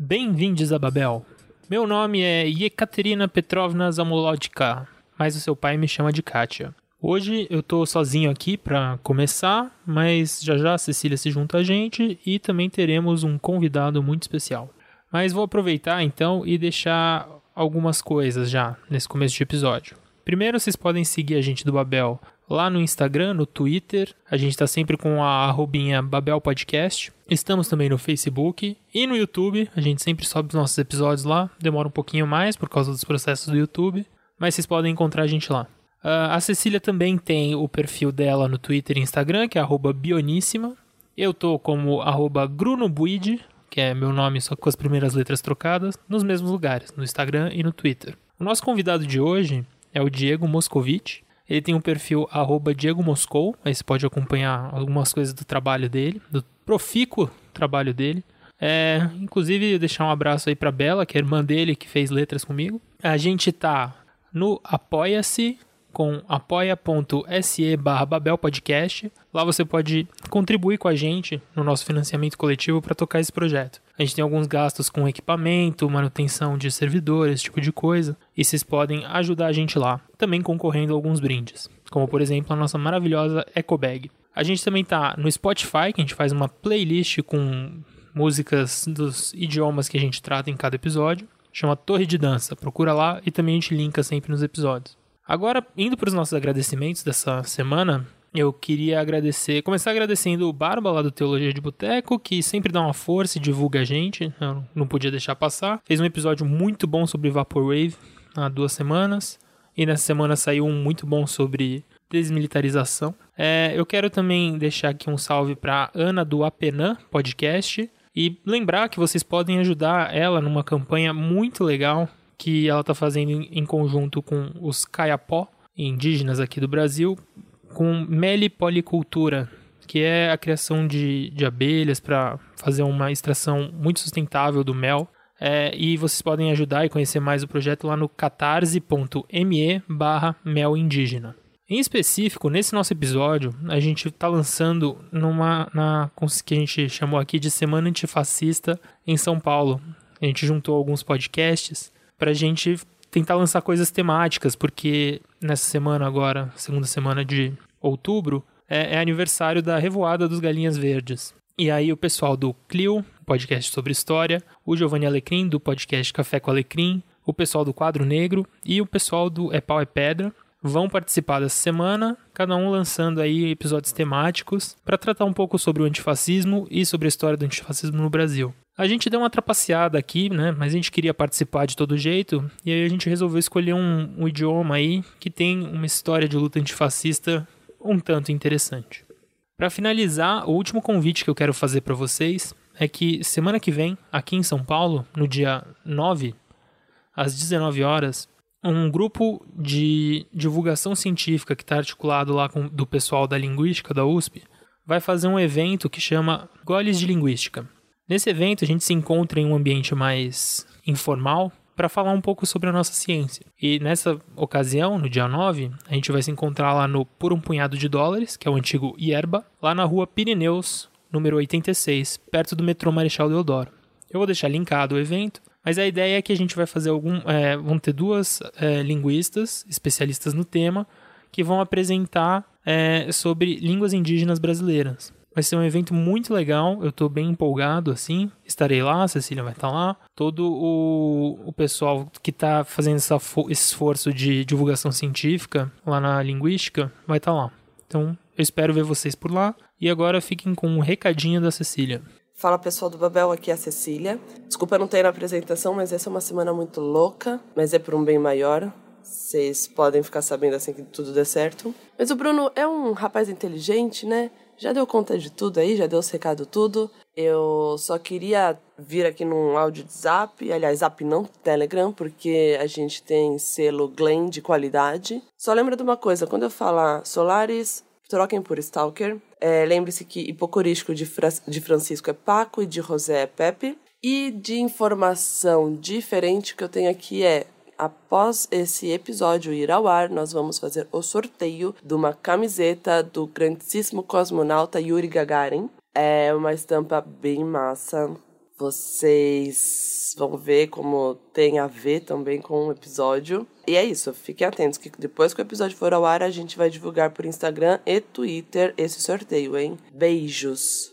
Bem-vindos a Babel. Meu nome é Yekaterina Petrovna Zamolodka, mas o seu pai me chama de Katia. Hoje eu tô sozinho aqui para começar, mas já já a Cecília se junta a gente e também teremos um convidado muito especial. Mas vou aproveitar então e deixar algumas coisas já nesse começo de episódio. Primeiro, vocês podem seguir a gente do Babel lá no Instagram, no Twitter. A gente está sempre com a arrobinha Babel Podcast. Estamos também no Facebook e no YouTube. A gente sempre sobe os nossos episódios lá. Demora um pouquinho mais por causa dos processos do YouTube, mas vocês podem encontrar a gente lá. Uh, a Cecília também tem o perfil dela no Twitter e Instagram, que é Bioníssima. Eu tô como GrunoBuide, que é meu nome só com as primeiras letras trocadas, nos mesmos lugares, no Instagram e no Twitter. O nosso convidado de hoje é o Diego Moscovitch. Ele tem um perfil Diego Moscou, aí você pode acompanhar algumas coisas do trabalho dele, do profícuo trabalho dele. É, inclusive, deixar um abraço aí pra Bela, que é irmã dele, que fez letras comigo. A gente tá no Apoia-se com apoia.se barra babelpodcast. Lá você pode contribuir com a gente no nosso financiamento coletivo para tocar esse projeto. A gente tem alguns gastos com equipamento, manutenção de servidores, esse tipo de coisa, e vocês podem ajudar a gente lá, também concorrendo a alguns brindes, como por exemplo a nossa maravilhosa Eco Bag. A gente também tá no Spotify, que a gente faz uma playlist com músicas dos idiomas que a gente trata em cada episódio. Chama Torre de Dança. Procura lá e também a gente linka sempre nos episódios. Agora, indo para os nossos agradecimentos dessa semana, eu queria agradecer, começar agradecendo o Barba lá do Teologia de Boteco, que sempre dá uma força e divulga a gente, eu não podia deixar passar. Fez um episódio muito bom sobre Vaporwave há duas semanas, e nessa semana saiu um muito bom sobre desmilitarização. É, eu quero também deixar aqui um salve para Ana do Apenã Podcast e lembrar que vocês podem ajudar ela numa campanha muito legal que ela está fazendo em conjunto com os Kayapó, indígenas aqui do Brasil, com melipolicultura, que é a criação de, de abelhas para fazer uma extração muito sustentável do mel. É, e vocês podem ajudar e conhecer mais o projeto lá no catarse.me barra mel indígena. Em específico, nesse nosso episódio, a gente está lançando numa na que a gente chamou aqui de Semana Antifascista em São Paulo. A gente juntou alguns podcasts para a gente tentar lançar coisas temáticas, porque nessa semana agora, segunda semana de outubro, é, é, aniversário da Revoada dos Galinhas Verdes. E aí o pessoal do Clio, podcast sobre história, o Giovanni Alecrim, do podcast Café com Alecrim, o pessoal do Quadro Negro e o pessoal do É Pau é Pedra vão participar dessa semana, cada um lançando aí episódios temáticos para tratar um pouco sobre o antifascismo e sobre a história do antifascismo no Brasil. A gente deu uma trapaceada aqui, né? Mas a gente queria participar de todo jeito. E aí a gente resolveu escolher um, um idioma aí que tem uma história de luta antifascista um tanto interessante. Para finalizar, o último convite que eu quero fazer para vocês é que semana que vem, aqui em São Paulo, no dia 9, às 19 horas, um grupo de divulgação científica que está articulado lá com, do pessoal da linguística da USP vai fazer um evento que chama Goles de Linguística. Nesse evento, a gente se encontra em um ambiente mais informal para falar um pouco sobre a nossa ciência. E nessa ocasião, no dia 9, a gente vai se encontrar lá no Por um Punhado de Dólares, que é o antigo Ierba, lá na rua Pirineus, número 86, perto do metrô Marechal Deodoro. Eu vou deixar linkado o evento, mas a ideia é que a gente vai fazer algum. É, vão ter duas é, linguistas, especialistas no tema, que vão apresentar é, sobre línguas indígenas brasileiras. Vai ser um evento muito legal, eu estou bem empolgado assim. Estarei lá, a Cecília vai estar lá. Todo o, o pessoal que está fazendo essa, esse esforço de divulgação científica lá na linguística vai estar lá. Então, eu espero ver vocês por lá. E agora fiquem com um recadinho da Cecília. Fala pessoal do Babel, aqui é a Cecília. Desculpa não ter na apresentação, mas essa é uma semana muito louca, mas é por um bem maior. Vocês podem ficar sabendo assim que tudo der certo. Mas o Bruno é um rapaz inteligente, né? Já deu conta de tudo aí, já deu os recados tudo. Eu só queria vir aqui num áudio de zap, aliás, zap não, Telegram, porque a gente tem selo Glen de qualidade. Só lembra de uma coisa, quando eu falar Solaris, troquem por Stalker. É, Lembre-se que hipocorístico de, Fra de Francisco é Paco e de José é Pepe. E de informação diferente que eu tenho aqui é após esse episódio ir ao ar, nós vamos fazer o sorteio de uma camiseta do grandíssimo cosmonauta Yuri Gagarin. É uma estampa bem massa. Vocês vão ver como tem a ver também com o episódio. E é isso, fiquem atentos que depois que o episódio for ao ar, a gente vai divulgar por Instagram e Twitter esse sorteio, hein? Beijos!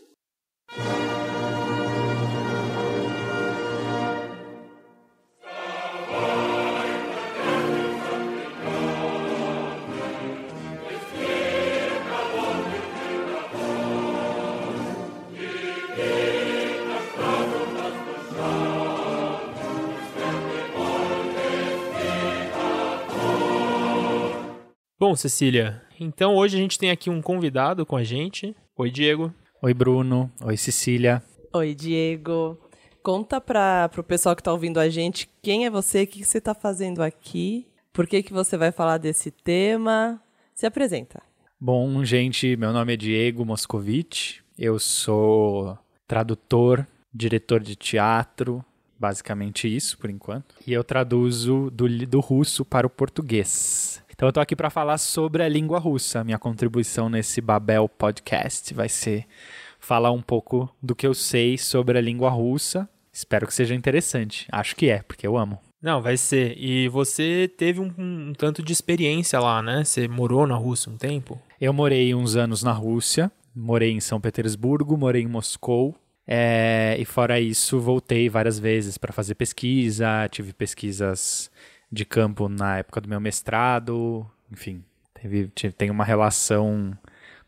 Bom, Cecília, então hoje a gente tem aqui um convidado com a gente. Oi, Diego. Oi, Bruno. Oi, Cecília. Oi, Diego. Conta para o pessoal que está ouvindo a gente quem é você, o que, que você está fazendo aqui, por que, que você vai falar desse tema. Se apresenta. Bom, gente, meu nome é Diego Moscovitch. Eu sou tradutor, diretor de teatro, basicamente isso por enquanto. E eu traduzo do, do russo para o português. Então eu tô aqui para falar sobre a língua russa. Minha contribuição nesse Babel Podcast vai ser falar um pouco do que eu sei sobre a língua russa. Espero que seja interessante. Acho que é, porque eu amo. Não, vai ser. E você teve um, um tanto de experiência lá, né? Você morou na Rússia um tempo? Eu morei uns anos na Rússia. Morei em São Petersburgo, morei em Moscou. É, e fora isso, voltei várias vezes para fazer pesquisa. Tive pesquisas de campo na época do meu mestrado, enfim, teve, tem uma relação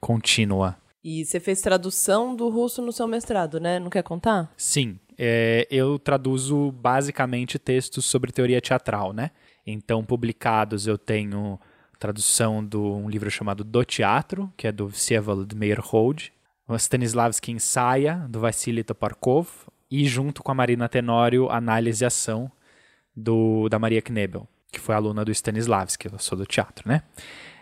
contínua. E você fez tradução do russo no seu mestrado, né? Não quer contar? Sim, é, eu traduzo basicamente textos sobre teoria teatral, né? Então, publicados eu tenho tradução de um livro chamado Do Teatro, que é do Vsevolod Meyerhold, o Stanislavski Ensaia, do Vassily Toparkov, e junto com a Marina Tenório, Análise e Ação, do, da Maria Knebel, que foi aluna do Stanislavski, eu sou do teatro, né?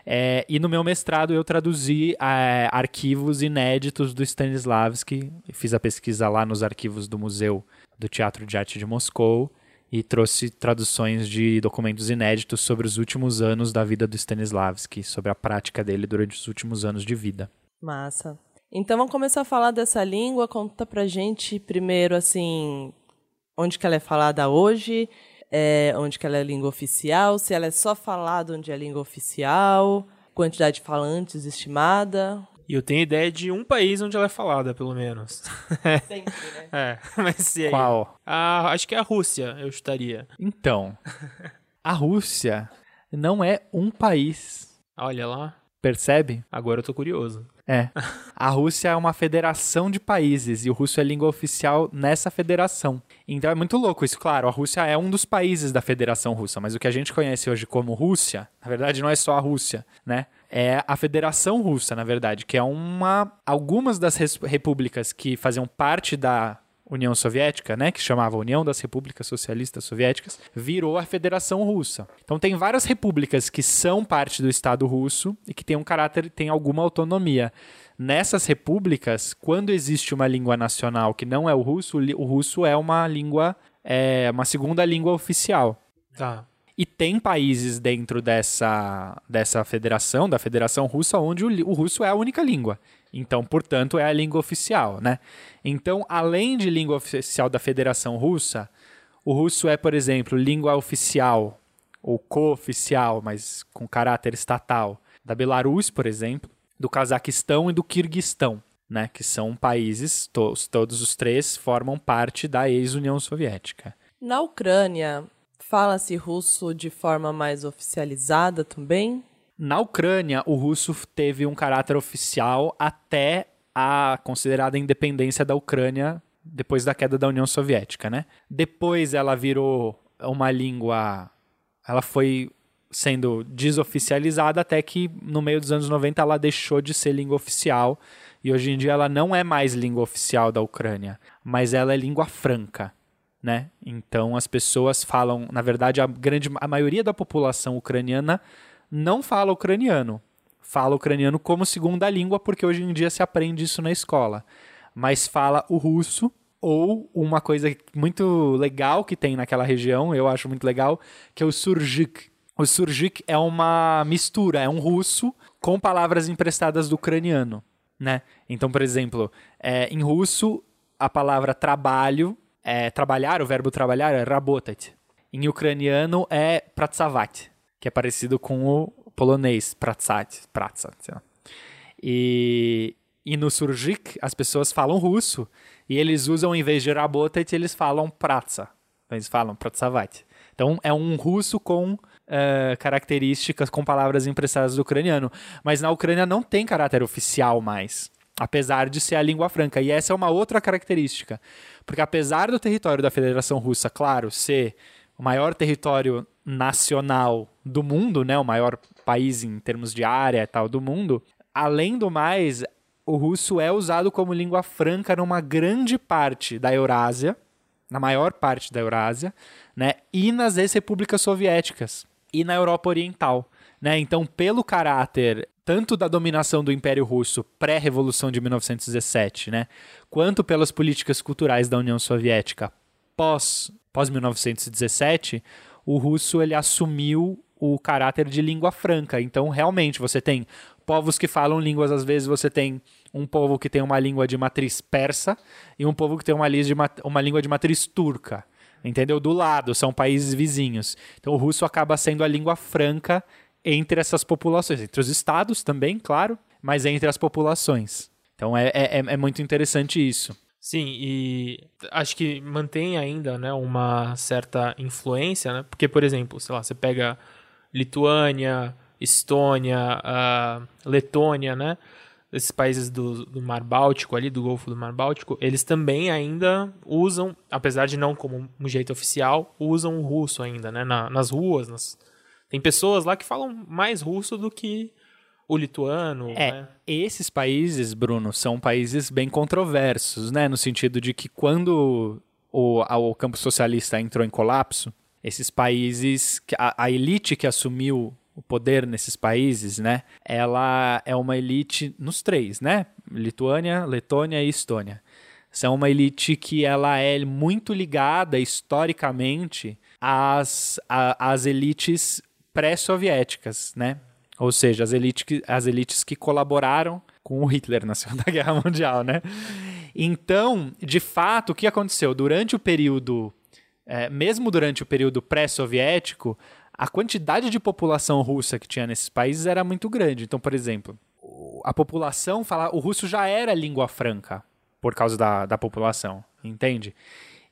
É, e no meu mestrado eu traduzi é, arquivos inéditos do Stanislavski, fiz a pesquisa lá nos arquivos do Museu do Teatro de Arte de Moscou e trouxe traduções de documentos inéditos sobre os últimos anos da vida do Stanislavski, sobre a prática dele durante os últimos anos de vida. Massa. Então vamos começar a falar dessa língua. Conta pra gente primeiro assim, onde que ela é falada hoje é, onde que ela é língua oficial, se ela é só falada onde é língua oficial, quantidade de falantes estimada. E eu tenho ideia de um país onde ela é falada, pelo menos. Sempre, né? É, mas se aí? Qual? Ah, acho que é a Rússia, eu estaria. Então, a Rússia não é um país. Olha lá. Percebe? Agora eu tô curioso. É. A Rússia é uma federação de países e o russo é língua oficial nessa federação. Então é muito louco isso, claro. A Rússia é um dos países da Federação Russa, mas o que a gente conhece hoje como Rússia, na verdade não é só a Rússia, né? É a Federação Russa, na verdade, que é uma algumas das repúblicas que faziam parte da União Soviética, né, que chamava União das Repúblicas Socialistas Soviéticas, virou a Federação Russa. Então tem várias repúblicas que são parte do Estado russo e que têm um caráter, têm alguma autonomia. Nessas repúblicas, quando existe uma língua nacional que não é o russo, o russo é uma língua, é uma segunda língua oficial. Tá. E tem países dentro dessa, dessa federação, da Federação Russa, onde o, o russo é a única língua. Então, portanto, é a língua oficial, né? Então, além de língua oficial da Federação Russa, o russo é, por exemplo, língua oficial ou co-oficial, mas com caráter estatal, da Belarus, por exemplo, do Cazaquistão e do Quirguistão, né? Que são países, todos, todos os três formam parte da ex-União Soviética. Na Ucrânia, fala-se russo de forma mais oficializada também? Na Ucrânia, o russo teve um caráter oficial até a considerada independência da Ucrânia depois da queda da União Soviética, né? Depois ela virou uma língua, ela foi sendo desoficializada até que no meio dos anos 90 ela deixou de ser língua oficial e hoje em dia ela não é mais língua oficial da Ucrânia, mas ela é língua franca, né? Então as pessoas falam, na verdade a grande a maioria da população ucraniana não fala ucraniano. Fala ucraniano como segunda língua, porque hoje em dia se aprende isso na escola. Mas fala o russo ou uma coisa muito legal que tem naquela região, eu acho muito legal, que é o surjik. O surjik é uma mistura, é um russo com palavras emprestadas do ucraniano, né? Então, por exemplo, é, em russo, a palavra trabalho, é, trabalhar, o verbo trabalhar é rabotat. Em ucraniano é pratsavat, que é parecido com o polonês, pratsat, pratsat. E, e no surjik, as pessoas falam russo, e eles usam, em vez de rabotat, eles falam pratsa. Eles falam pratsavat. Então, é um russo com uh, características, com palavras emprestadas do ucraniano. Mas na Ucrânia não tem caráter oficial mais, apesar de ser a língua franca. E essa é uma outra característica. Porque apesar do território da Federação Russa, claro, ser o maior território nacional do mundo, né, o maior país em termos de área e tal do mundo, além do mais, o russo é usado como língua franca numa grande parte da Eurásia, na maior parte da Eurásia, né, e nas ex-repúblicas soviéticas e na Europa Oriental. Né? Então, pelo caráter tanto da dominação do Império Russo pré-revolução de 1917, né, quanto pelas políticas culturais da União Soviética pós pós 1917, o russo ele assumiu o caráter de língua franca. Então, realmente, você tem povos que falam línguas, às vezes você tem um povo que tem uma língua de matriz persa e um povo que tem uma, de, uma língua de matriz turca. Entendeu? Do lado, são países vizinhos. Então, o russo acaba sendo a língua franca entre essas populações, entre os estados também, claro, mas entre as populações. Então, é, é, é muito interessante isso. Sim, e acho que mantém ainda né, uma certa influência, né? Porque, por exemplo, sei lá, você pega Lituânia, Estônia, uh, Letônia, né? Esses países do, do Mar Báltico ali, do Golfo do Mar Báltico, eles também ainda usam, apesar de não como um jeito oficial, usam o russo ainda, né? Na, nas ruas, nas... tem pessoas lá que falam mais russo do que o lituano. É, né? esses países, Bruno, são países bem controversos, né? No sentido de que quando o, o campo socialista entrou em colapso, esses países, a, a elite que assumiu o poder nesses países, né? Ela é uma elite nos três, né? Lituânia, Letônia e Estônia. São uma elite que ela é muito ligada historicamente às, às elites pré-soviéticas, né? Ou seja, as, elite, as elites que colaboraram com o Hitler na Segunda Guerra Mundial, né? Então, de fato, o que aconteceu? Durante o período, é, mesmo durante o período pré-soviético, a quantidade de população russa que tinha nesses países era muito grande. Então, por exemplo, a população fala, o russo já era língua franca por causa da, da população, entende?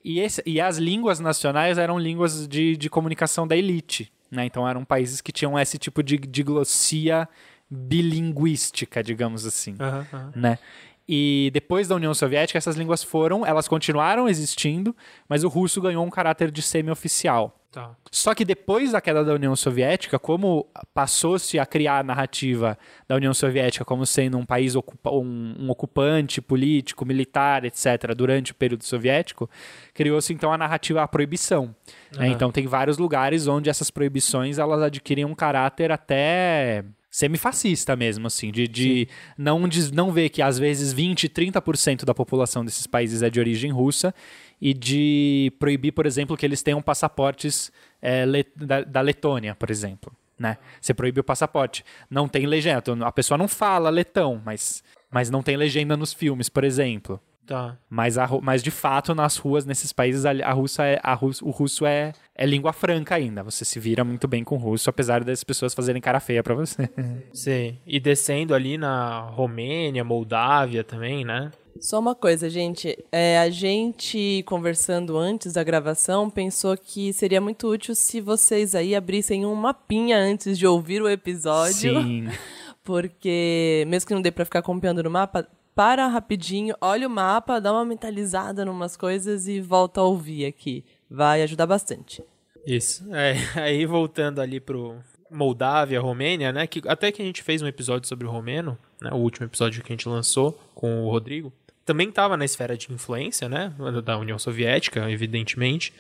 E, esse, e as línguas nacionais eram línguas de, de comunicação da elite. Né? Então eram países que tinham esse tipo de diglossia bilinguística, digamos assim. Uhum, uhum. Né? E depois da União Soviética, essas línguas foram, elas continuaram existindo, mas o russo ganhou um caráter de semi-oficial. Tá. Só que depois da queda da União Soviética, como passou-se a criar a narrativa da União Soviética como sendo um país ocupa um, um ocupante político, militar, etc., durante o período soviético, criou-se então a narrativa à proibição. Uhum. Né? Então tem vários lugares onde essas proibições elas adquirem um caráter até semifascista mesmo, assim, de, de não, de não ver que às vezes 20, 30% da população desses países é de origem russa e de proibir, por exemplo, que eles tenham passaportes é, da, da Letônia, por exemplo. Né? Você proíbe o passaporte. Não tem legenda. A pessoa não fala letão, mas, mas não tem legenda nos filmes, por exemplo. Tá. Mas, a, mas de fato, nas ruas, nesses países, a, a, russa é, a rus, o russo é, é língua franca ainda. Você se vira muito bem com o russo, apesar das pessoas fazerem cara feia para você. Sim. E descendo ali na Romênia, Moldávia também, né? Só uma coisa, gente. É, a gente, conversando antes da gravação, pensou que seria muito útil se vocês aí abrissem um mapinha antes de ouvir o episódio. Sim. Porque, mesmo que não dê pra ficar acompanhando no mapa, para rapidinho, olha o mapa, dá uma mentalizada em umas coisas e volta a ouvir aqui. Vai ajudar bastante. Isso. É, aí voltando ali pro Moldávia, Romênia, né? Que, até que a gente fez um episódio sobre o romeno, né? O último episódio que a gente lançou com o Rodrigo também estava na esfera de influência, né, da União Soviética, evidentemente.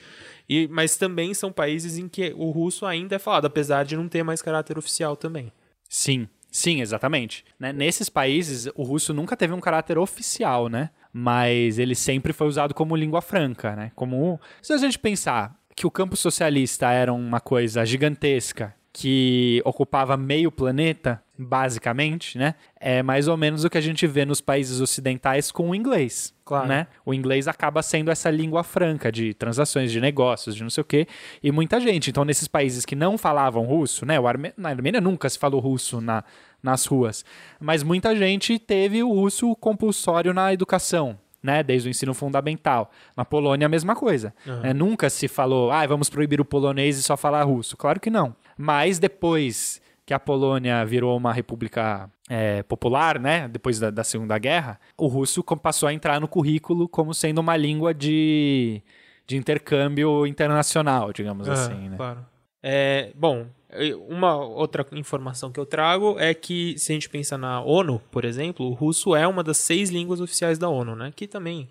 E, mas também são países em que o russo ainda é falado, apesar de não ter mais caráter oficial também. Sim, sim, exatamente. Né? Nesses países, o russo nunca teve um caráter oficial, né? mas ele sempre foi usado como língua franca, né? Como se a gente pensar que o campo socialista era uma coisa gigantesca que ocupava meio planeta, basicamente, né? É mais ou menos o que a gente vê nos países ocidentais com o inglês, Claro. né? O inglês acaba sendo essa língua franca de transações, de negócios, de não sei o quê, e muita gente. Então, nesses países que não falavam russo, né? O Arme... Na Armênia nunca se falou russo na, nas ruas, mas muita gente teve o russo compulsório na educação. Né, desde o ensino fundamental. Na Polônia, a mesma coisa. né? nunca se falou, ah, vamos proibir o polonês e só falar russo. Claro que não. Mas depois que a Polônia virou uma república é, popular, né, depois da, da Segunda Guerra, o russo passou a entrar no currículo como sendo uma língua de, de intercâmbio internacional, digamos Ah, assim. Né? Claro. É, bom, uma outra informação que eu trago é que se a gente pensa na ONU, por exemplo, o russo é uma das seis línguas oficiais da ONU, né? Que também,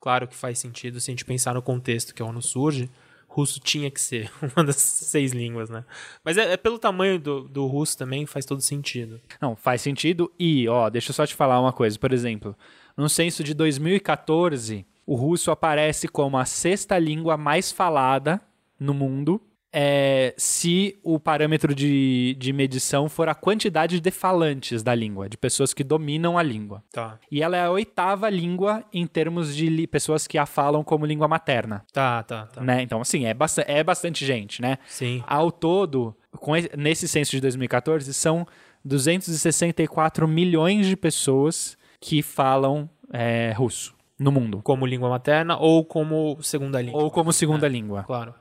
claro que faz sentido se a gente pensar no contexto que a ONU surge, russo tinha que ser uma das seis línguas, né? Mas é, é pelo tamanho do, do russo também faz todo sentido. Não, faz sentido. E, ó, deixa eu só te falar uma coisa. Por exemplo, no censo de 2014, o russo aparece como a sexta língua mais falada no mundo. É, se o parâmetro de, de medição for a quantidade de falantes da língua, de pessoas que dominam a língua. Tá. E ela é a oitava língua em termos de pessoas que a falam como língua materna. Tá, tá, tá. Né? Então, assim, é, é bastante gente, né? Sim. Ao todo, com esse- nesse censo de 2014, são 264 milhões de pessoas que falam é, russo no mundo. Como língua materna ou como segunda língua. Ou como segunda língua. Claro.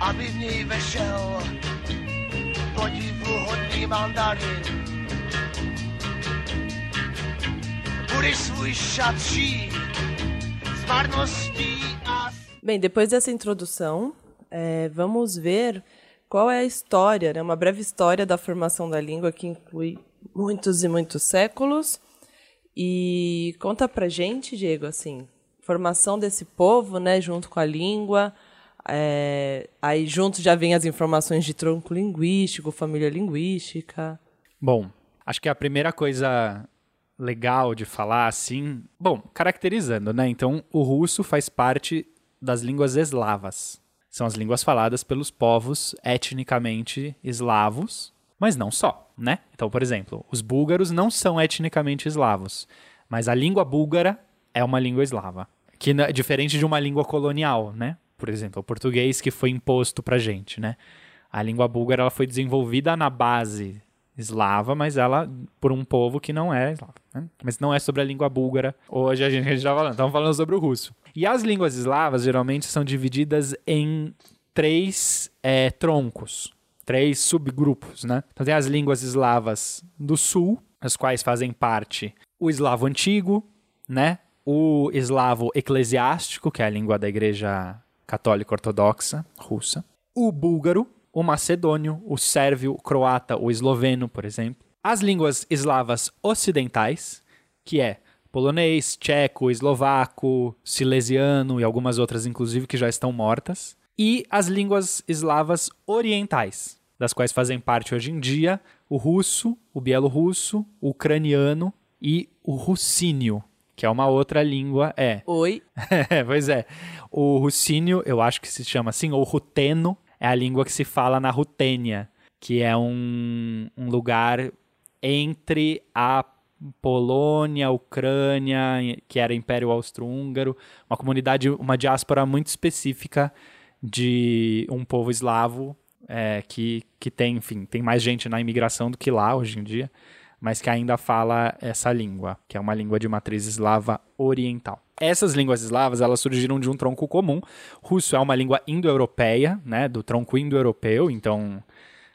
Aby v něj vešel mandarin. Svůj s marností a Bem, depois dessa introdução, é, vamos ver qual é a história, né? uma breve história da formação da língua que inclui muitos e muitos séculos. E conta pra gente, Diego, assim, formação desse povo, né, junto com a língua. É, aí junto já vem as informações de tronco linguístico, família linguística. Bom, acho que a primeira coisa legal de falar assim, bom, caracterizando, né? Então, o russo faz parte das línguas eslavas. São as línguas faladas pelos povos etnicamente eslavos, mas não só, né? Então, por exemplo, os búlgaros não são etnicamente eslavos, mas a língua búlgara é uma língua eslava, que é diferente de uma língua colonial, né? Por exemplo, o português que foi imposto pra gente, né? A língua búlgara ela foi desenvolvida na base eslava, mas ela por um povo que não é eslavo. Né? Mas não é sobre a língua búlgara. Hoje a gente está falando, estamos falando sobre o russo. E as línguas eslavas geralmente são divididas em três é, troncos, três subgrupos, né? Então tem as línguas eslavas do sul, as quais fazem parte o eslavo antigo, né? O eslavo eclesiástico, que é a língua da igreja católica ortodoxa russa. O búlgaro, o macedônio, o sérvio, o croata, o esloveno, por exemplo. As línguas eslavas ocidentais, que é polonês, tcheco, eslovaco, silesiano e algumas outras, inclusive, que já estão mortas. E as línguas eslavas orientais, das quais fazem parte hoje em dia o russo, o bielorrusso, o ucraniano e o russínio, que é uma outra língua. É, Oi, é, pois é. O russínio, eu acho que se chama assim, ou ruteno, é a língua que se fala na Rutênia, que é um, um lugar entre a Polônia, a Ucrânia, que era Império Austro-Húngaro, uma comunidade, uma diáspora muito específica de um povo eslavo é, que, que tem, enfim, tem mais gente na imigração do que lá hoje em dia, mas que ainda fala essa língua, que é uma língua de matriz eslava oriental. Essas línguas eslavas, elas surgiram de um tronco comum. Russo é uma língua indo-europeia, né, do tronco indo-europeu, então,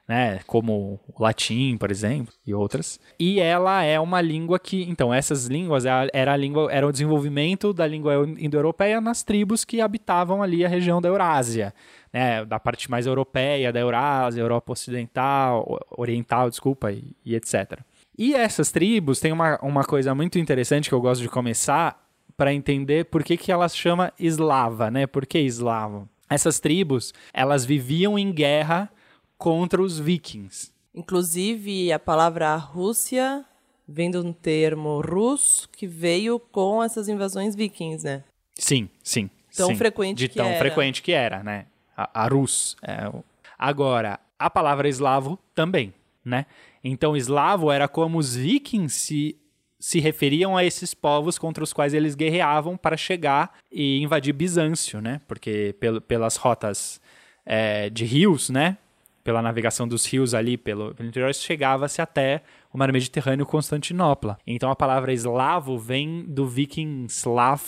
né, como o latim, por exemplo, e outras. E ela é uma língua que, então, essas línguas era era a língua, era o desenvolvimento da língua indo-europeia nas tribos que habitavam ali a região da Eurásia, né, da parte mais europeia da Eurásia, Europa Ocidental, Oriental, desculpa, e, e etc. E essas tribos têm uma, uma coisa muito interessante que eu gosto de começar para entender por que, que ela se chama eslava, né? Por que eslavo? Essas tribos, elas viviam em guerra contra os vikings. inclusive a palavra Rússia vem de um termo russo que veio com essas invasões vikings, né? Sim, sim. Tão sim. frequente De que tão era. frequente que era, né? A, a Rus. é Agora, a palavra eslavo também, né? Então, eslavo era como os vikings se, se referiam a esses povos contra os quais eles guerreavam para chegar e invadir Bizâncio, né? Porque pelo, pelas rotas é, de rios, né? Pela navegação dos rios ali pelo, pelo interior, chegava-se até o mar Mediterrâneo, Constantinopla. Então, a palavra eslavo vem do viking slav,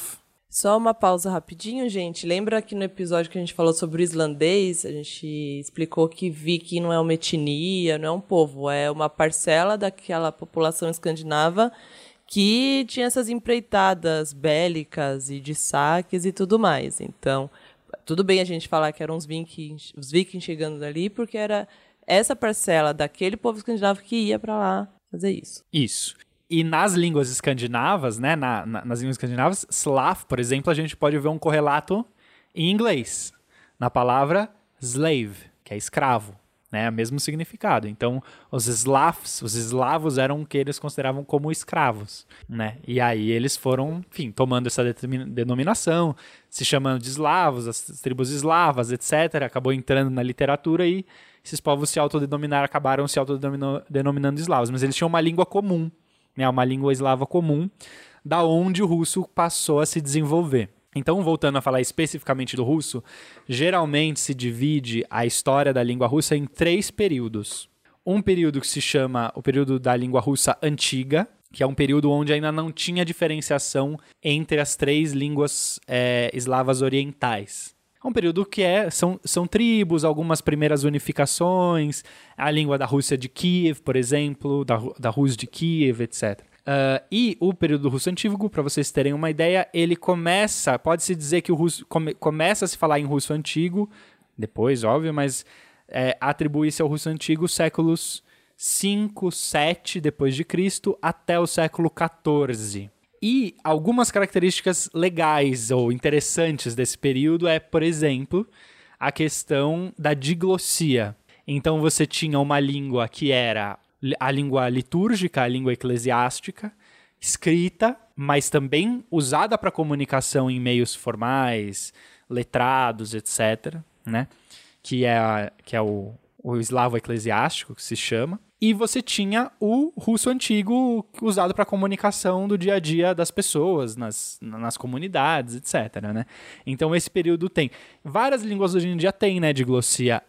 Só uma pausa rapidinho, gente. Lembra que no episódio que a gente falou sobre o islandês, a gente explicou que viking não é uma etnia, não é um povo, é uma parcela daquela população escandinava que tinha essas empreitadas bélicas e de saques e tudo mais. Então, tudo bem a gente falar que eram os vikings, os vikings chegando dali, porque era essa parcela daquele povo escandinavo que ia para lá fazer isso. Isso. E nas línguas escandinavas, né, na- na- nas línguas escandinavas, Slav, por exemplo, a gente pode ver um correlato em inglês, na palavra slave, que é escravo, né, o mesmo significado. Então, os Slavs, os eslavos eram o que eles consideravam como escravos, né, e aí eles foram, enfim, tomando essa denominação, se chamando de eslavos, as tribos eslavas, etc., acabou entrando na literatura e esses povos se autodenominaram, acabaram se autodenominando eslavos, mas eles tinham uma língua comum, né, uma língua eslava comum, da onde o russo passou a se desenvolver. Então, voltando a falar especificamente do russo, geralmente se divide a história da língua russa em três períodos. Um período que se chama o período da língua russa antiga, que é um período onde ainda não tinha diferenciação entre as três línguas eh, eslavas orientais. É um período que é, são, são tribos, algumas primeiras unificações, a língua da Rússia de Kiev, por exemplo, da, da Rus de Kiev, etc. Ah, e o período russo antigo, para vocês terem uma ideia, ele começa, pode-se dizer que o russo come- começa a se falar em russo antigo, depois, óbvio, mas é, atribui-se ao russo antigo séculos 5, 7 depois de Cristo até o século 14. E algumas características legais ou interessantes desse período é, por exemplo, a questão da diglossia. Então você tinha uma língua que era a língua litúrgica, a língua eclesiástica, escrita, mas também usada para comunicação em meios formais, letrados, etc., né? Que é, a- que é o, o eslavo eclesiástico, que se chama. E você tinha o russo antigo usado para comunicação do dia a dia das pessoas, nas, nas comunidades, etc. Né? Então esse período tem. Várias línguas hoje em dia têm né, diglossia.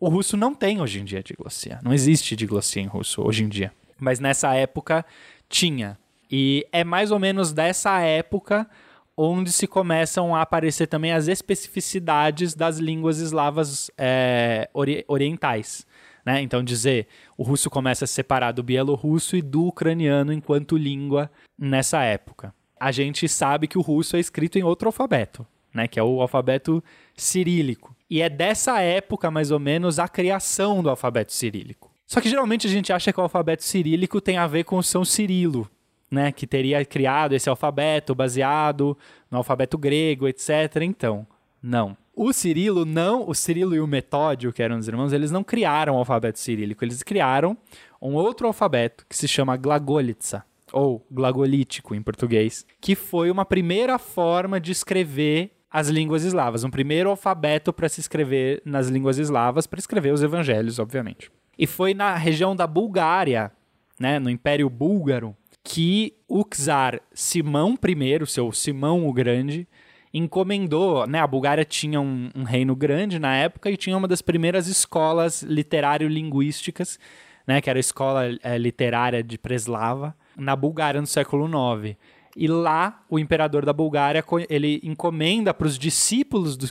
O russo não tem hoje em dia diglossia. Não existe diglossia em russo hoje em dia. Mas nessa época tinha. E é mais ou menos dessa época onde se começam a aparecer também as especificidades das línguas eslavas é, ori- orientais. Né? Então, dizer o russo começa a se separar do bielorrusso e do ucraniano enquanto língua nessa época. A gente sabe que o russo é escrito em outro alfabeto, né? que é o alfabeto cirílico. E é dessa época, mais ou menos, a criação do alfabeto cirílico. Só que geralmente a gente acha que o alfabeto cirílico tem a ver com São Cirilo, né, que teria criado esse alfabeto baseado no alfabeto grego, etc. Então, não. O Cirilo não, o Cirilo e o Metódio, que eram os irmãos, eles não criaram o alfabeto cirílico, eles criaram um outro alfabeto que se chama Glagolitsa, ou glagolítico em português, que foi uma primeira forma de escrever as línguas eslavas, um primeiro alfabeto para se escrever nas línguas eslavas, para escrever os evangelhos, obviamente. E foi na região da Bulgária, né, no Império Búlgaro, que o czar Simão I, seu Simão o Grande, encomendou, né, a Bulgária tinha um, um reino grande na época e tinha uma das primeiras escolas literário-linguísticas, né, que era a escola eh, literária de Preslava, na Bulgária no século IX. E lá, o imperador da Bulgária, ele encomenda para os discípulos do,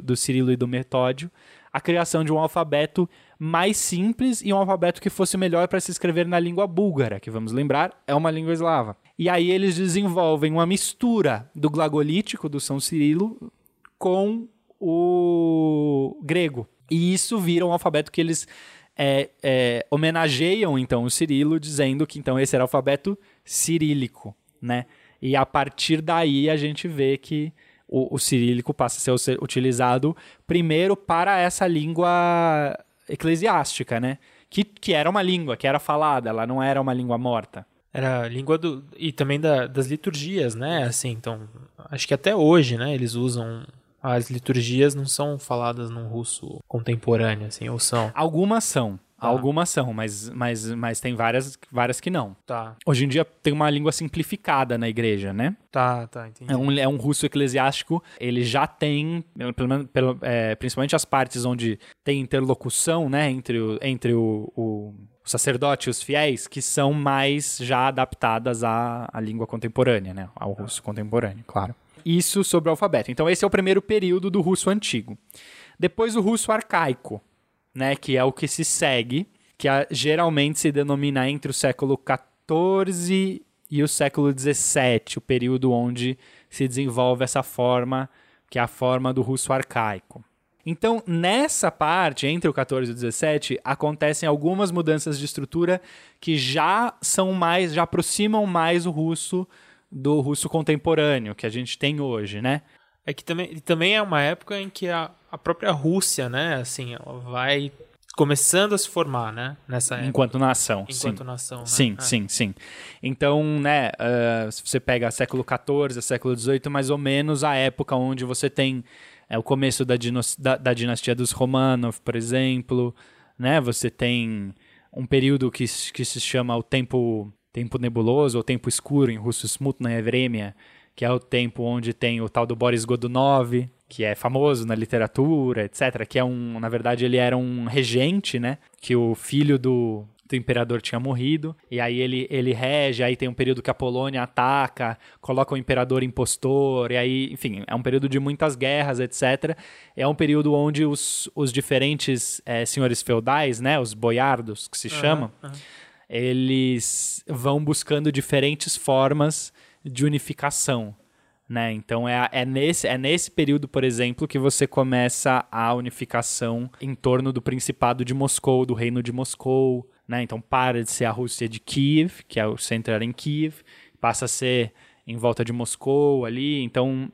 do Cirilo e do Metódio a criação de um alfabeto mais simples e um alfabeto que fosse melhor para se escrever na língua búlgara, que vamos lembrar, é uma língua eslava. E aí eles desenvolvem uma mistura do glagolítico do São Cirilo com o grego. E isso vira um alfabeto que eles é, é, homenageiam então o Cirilo, dizendo que então esse era o alfabeto cirílico, né? E a partir daí a gente vê que o, o cirílico passa a ser utilizado primeiro para essa língua eclesiástica, né? Que, que era uma língua, que era falada, ela não era uma língua morta. Era a língua do. E também da, das liturgias, né? Assim, então. Acho que até hoje, né? Eles usam. As liturgias não são faladas num russo contemporâneo, assim, ou são? Algumas são. Tá. Algumas são, mas, mas, mas tem várias, várias que não. Tá, Hoje em dia tem uma língua simplificada na igreja, né? tá, tá, entendi. É um, é um russo eclesiástico, ele já tem, pelo pelo- é, principalmente as partes onde tem interlocução, né, entre o, entre o, o sacerdote e os fiéis, que são mais já adaptadas à, à língua contemporânea, né, ao russo contemporâneo, claro. Isso sobre o alfabeto. Então esse é o primeiro período do russo antigo. Depois o russo arcaico, né, que é o que se segue, que a- geralmente se denomina entre o século XIV e o século XVII, o período onde se desenvolve essa forma, que é a forma do russo arcaico. Então, nessa parte, entre o 14 e o 17, acontecem algumas mudanças de estrutura que já são mais, já aproximam mais o russo do russo contemporâneo que a gente tem hoje, né? É que também, também é uma época em que a, a própria Rússia, né, assim, vai começando a se formar, né, nessa época. Enquanto nação, sim. Enquanto nação, né? Sim, É. sim, sim. Então, né, ah, se você pega século XIV, século XVIII, mais ou menos a época onde você tem é, o começo da, da- da dinastia dos Romanov, por exemplo, né, você tem um período que, que se chama o tempo, tempo nebuloso ou tempo escuro, em russo Smutnaya Vremya, que é o tempo onde tem o tal do Boris Godunov, que é famoso na literatura, etc., que é um, na verdade, ele era um regente, né, que o filho do, do imperador tinha morrido, e aí ele, ele rege, aí tem um período que a Polônia ataca, coloca o imperador impostor, e aí, enfim, é um período de muitas guerras, etc. É um período onde os, os diferentes eh, senhores feudais, né, os boiardos, que se chamam, eles vão buscando diferentes formas de unificação. Né? Então é, é, nesse, é nesse período, por exemplo, que você começa a unificação em torno do Principado de Moscou, do Reino de Moscou. Né? Então para de ser a Rússia de Kiev, que é o centro era em Kiev, passa a ser em volta de Moscou ali. Então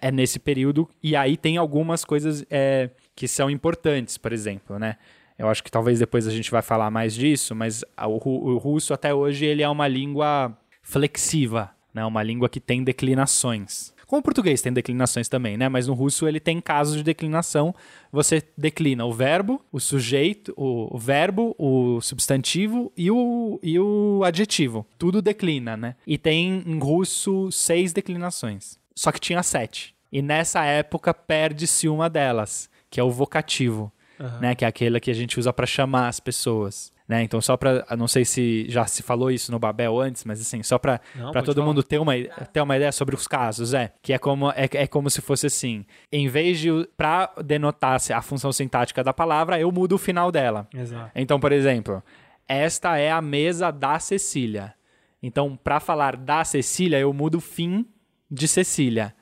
é nesse período. E aí tem algumas coisas é, que são importantes, por exemplo, né? Eu acho que talvez depois a gente vai falar mais disso, mas o, o russo até hoje ele é uma língua flexiva, né? Uma língua que tem declinações. Como o português tem declinações também, né? Mas no russo ele tem casos de declinação. Você declina o verbo, o sujeito, o, verbo, o substantivo e o, e o adjetivo. Tudo declina, né? E tem em russo seis declinações. Só que tinha sete. E nessa época perde-se uma delas, que é o vocativo né, que é aquela que a gente usa para chamar as pessoas, né? Então só para, não sei se já se falou isso no Babel antes, mas assim, só para todo falar. mundo ter uma ter uma ideia sobre os casos, é, que é como é, é como se fosse assim, em vez de para denotar a função sintática da palavra, eu mudo o final dela. Exato. Então, por exemplo, esta é a mesa da Cecília. Então, para falar da Cecília, eu mudo o fim de Cecília.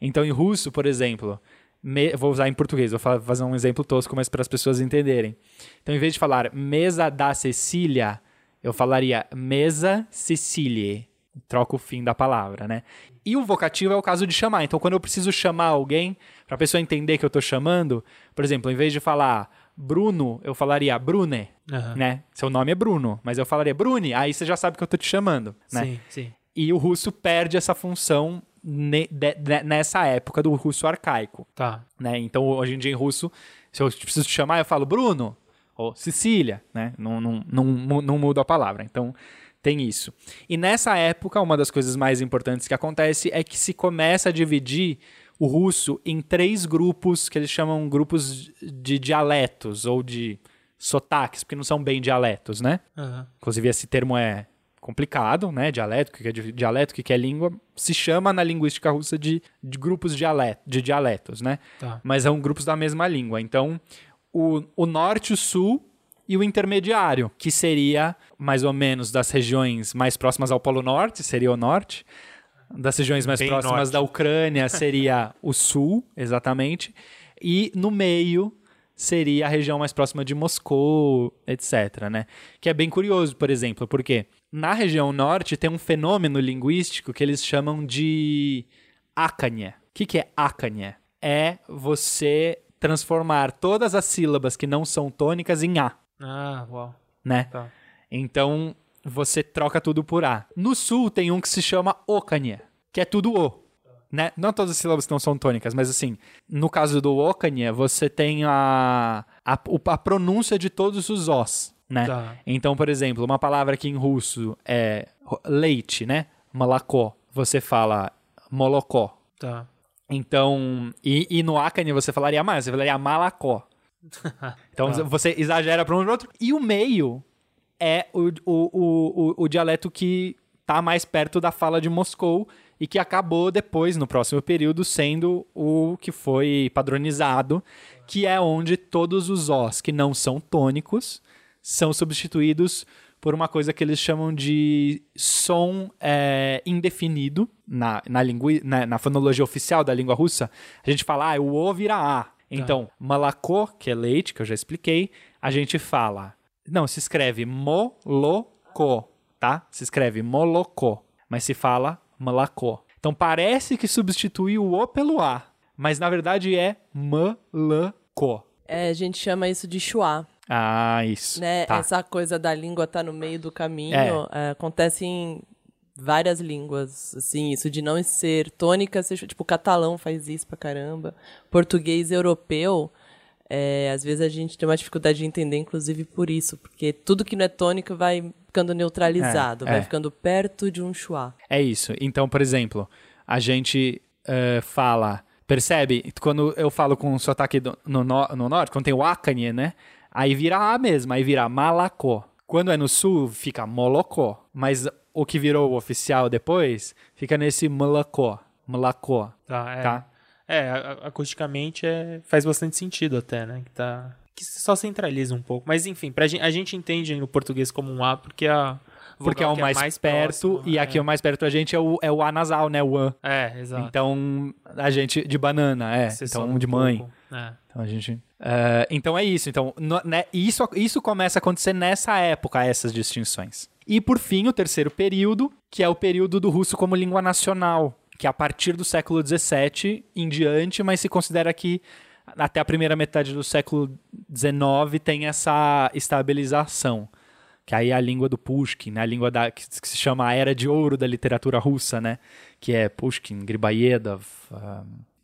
Então, em russo, por exemplo, me- vou usar em português, vou fa- fazer um exemplo tosco, mas para as pessoas entenderem. Então, em vez de falar mesa da Cecília, eu falaria mesa Cecília. Troca o fim da palavra, né? E o vocativo é o caso de chamar. Então, quando eu preciso chamar alguém, para a pessoa entender que eu estou chamando, por exemplo, em vez de falar Bruno, eu falaria Brune, Aham. né? Seu nome é Bruno, mas eu falaria Bruni, aí você já sabe que eu tô te chamando, né? Sim, sim. E o russo perde essa função ne- de- de- nessa época do russo arcaico, Tá. né? Então, hoje em dia em russo, se eu preciso te chamar, eu falo Bruno ou Cecília, né? Não, não, não, não muda a palavra. Então, tem isso. E nessa época, uma das coisas mais importantes que acontece é que se começa a dividir o russo em três grupos que eles chamam grupos de dialetos ou de sotaques, porque não são bem dialetos, né? Aham. Inclusive, esse termo é complicado, né? Dialeto, o que é di- dialeto, que é língua, se chama na linguística russa de, de grupos dialet, de dialetos, né? Tá. Mas são grupos da mesma língua. Então, o, o norte, o sul e o intermediário, que seria mais ou menos das regiões mais próximas ao Polo Norte, seria o norte. Das regiões mais Bem próximas norte. da Ucrânia seria o sul, exatamente. E no meio seria a região mais próxima de Moscou, etc, né? Que é bem curioso, por exemplo, porque na região norte tem um fenômeno linguístico que eles chamam de acania. O que, que é acania? É você transformar todas as sílabas que não são tônicas em a, Ah, uau. né? Tá. Então, você troca tudo por A. No sul tem um que se chama Okanye, que é tudo O. Né? Não todas as sílabas não são tônicas, mas assim, no caso do Okanye, você tem a, a, a pronúncia de todos os Os, né? Tá. Então, por exemplo, uma palavra que em russo é leite, né? Malacó. Você fala molocó. Tá. Então, e, e no Akane você falaria mais, você falaria malacó. Então Tá. você exagera para um e outro. E o meio é o, o, o, o, o dialeto que tá mais perto da fala de Moscou e que acabou depois, no próximo período, sendo o que foi padronizado, que é onde todos os Os que não são tônicos são substituídos por uma coisa que eles chamam de som é, indefinido na, na, lingui, na, na fonologia oficial da língua russa. A gente fala, ah, o O vira A. Então, malacô, que é leite, que eu já expliquei, a gente fala. Não, se escreve molocô, tá? Se escreve molocô, mas se fala malacô. Então parece que substitui o O pelo A, mas na verdade é malacô. É, a gente chama isso de chua, Ah, isso. né? Tá. Essa coisa da língua tá no meio do caminho, É. é, acontece em várias línguas, assim, isso de não ser tônica, tipo, o catalão faz isso pra caramba. Português europeu, é, às vezes a gente tem uma dificuldade de entender, inclusive por isso, porque tudo que não é tônico vai ficando neutralizado, É, vai é. ficando perto de um chua. É isso. Então, por exemplo, a gente eh, fala. Percebe? Quando eu falo com sotaque do, no, no, no norte, quando tem o Akanye, né? Aí vira A mesmo, aí vira Malacó. Quando é no sul, fica Molocó. Mas o que virou o oficial depois, fica nesse Malacó. Malacó. Tá, é. Tá? É, acusticamente é, faz bastante sentido até, né? Que, tá, que só centraliza um pouco. Mas enfim, pra gente, a gente entende no português como um A porque a Porque é o que mais, perto, próximo, e aqui o mais perto da gente é o, é o A nasal, né? O A. É, exato. Então, a gente de banana, é. Então, de mãe. pouco. É. Então a gente. É, então é isso. Então, no- né, isso, isso começa a acontecer nessa época, essas distinções. E por fim, o terceiro período, que é o período do russo como língua nacional, que é a partir do século XVII em diante, mas se considera que até a primeira metade do século XIX tem essa estabilização. Que aí é a língua do Pushkin, né? a língua da, que, que se chama a Era de Ouro da literatura russa, né? que é Pushkin, Gribaedov, ah,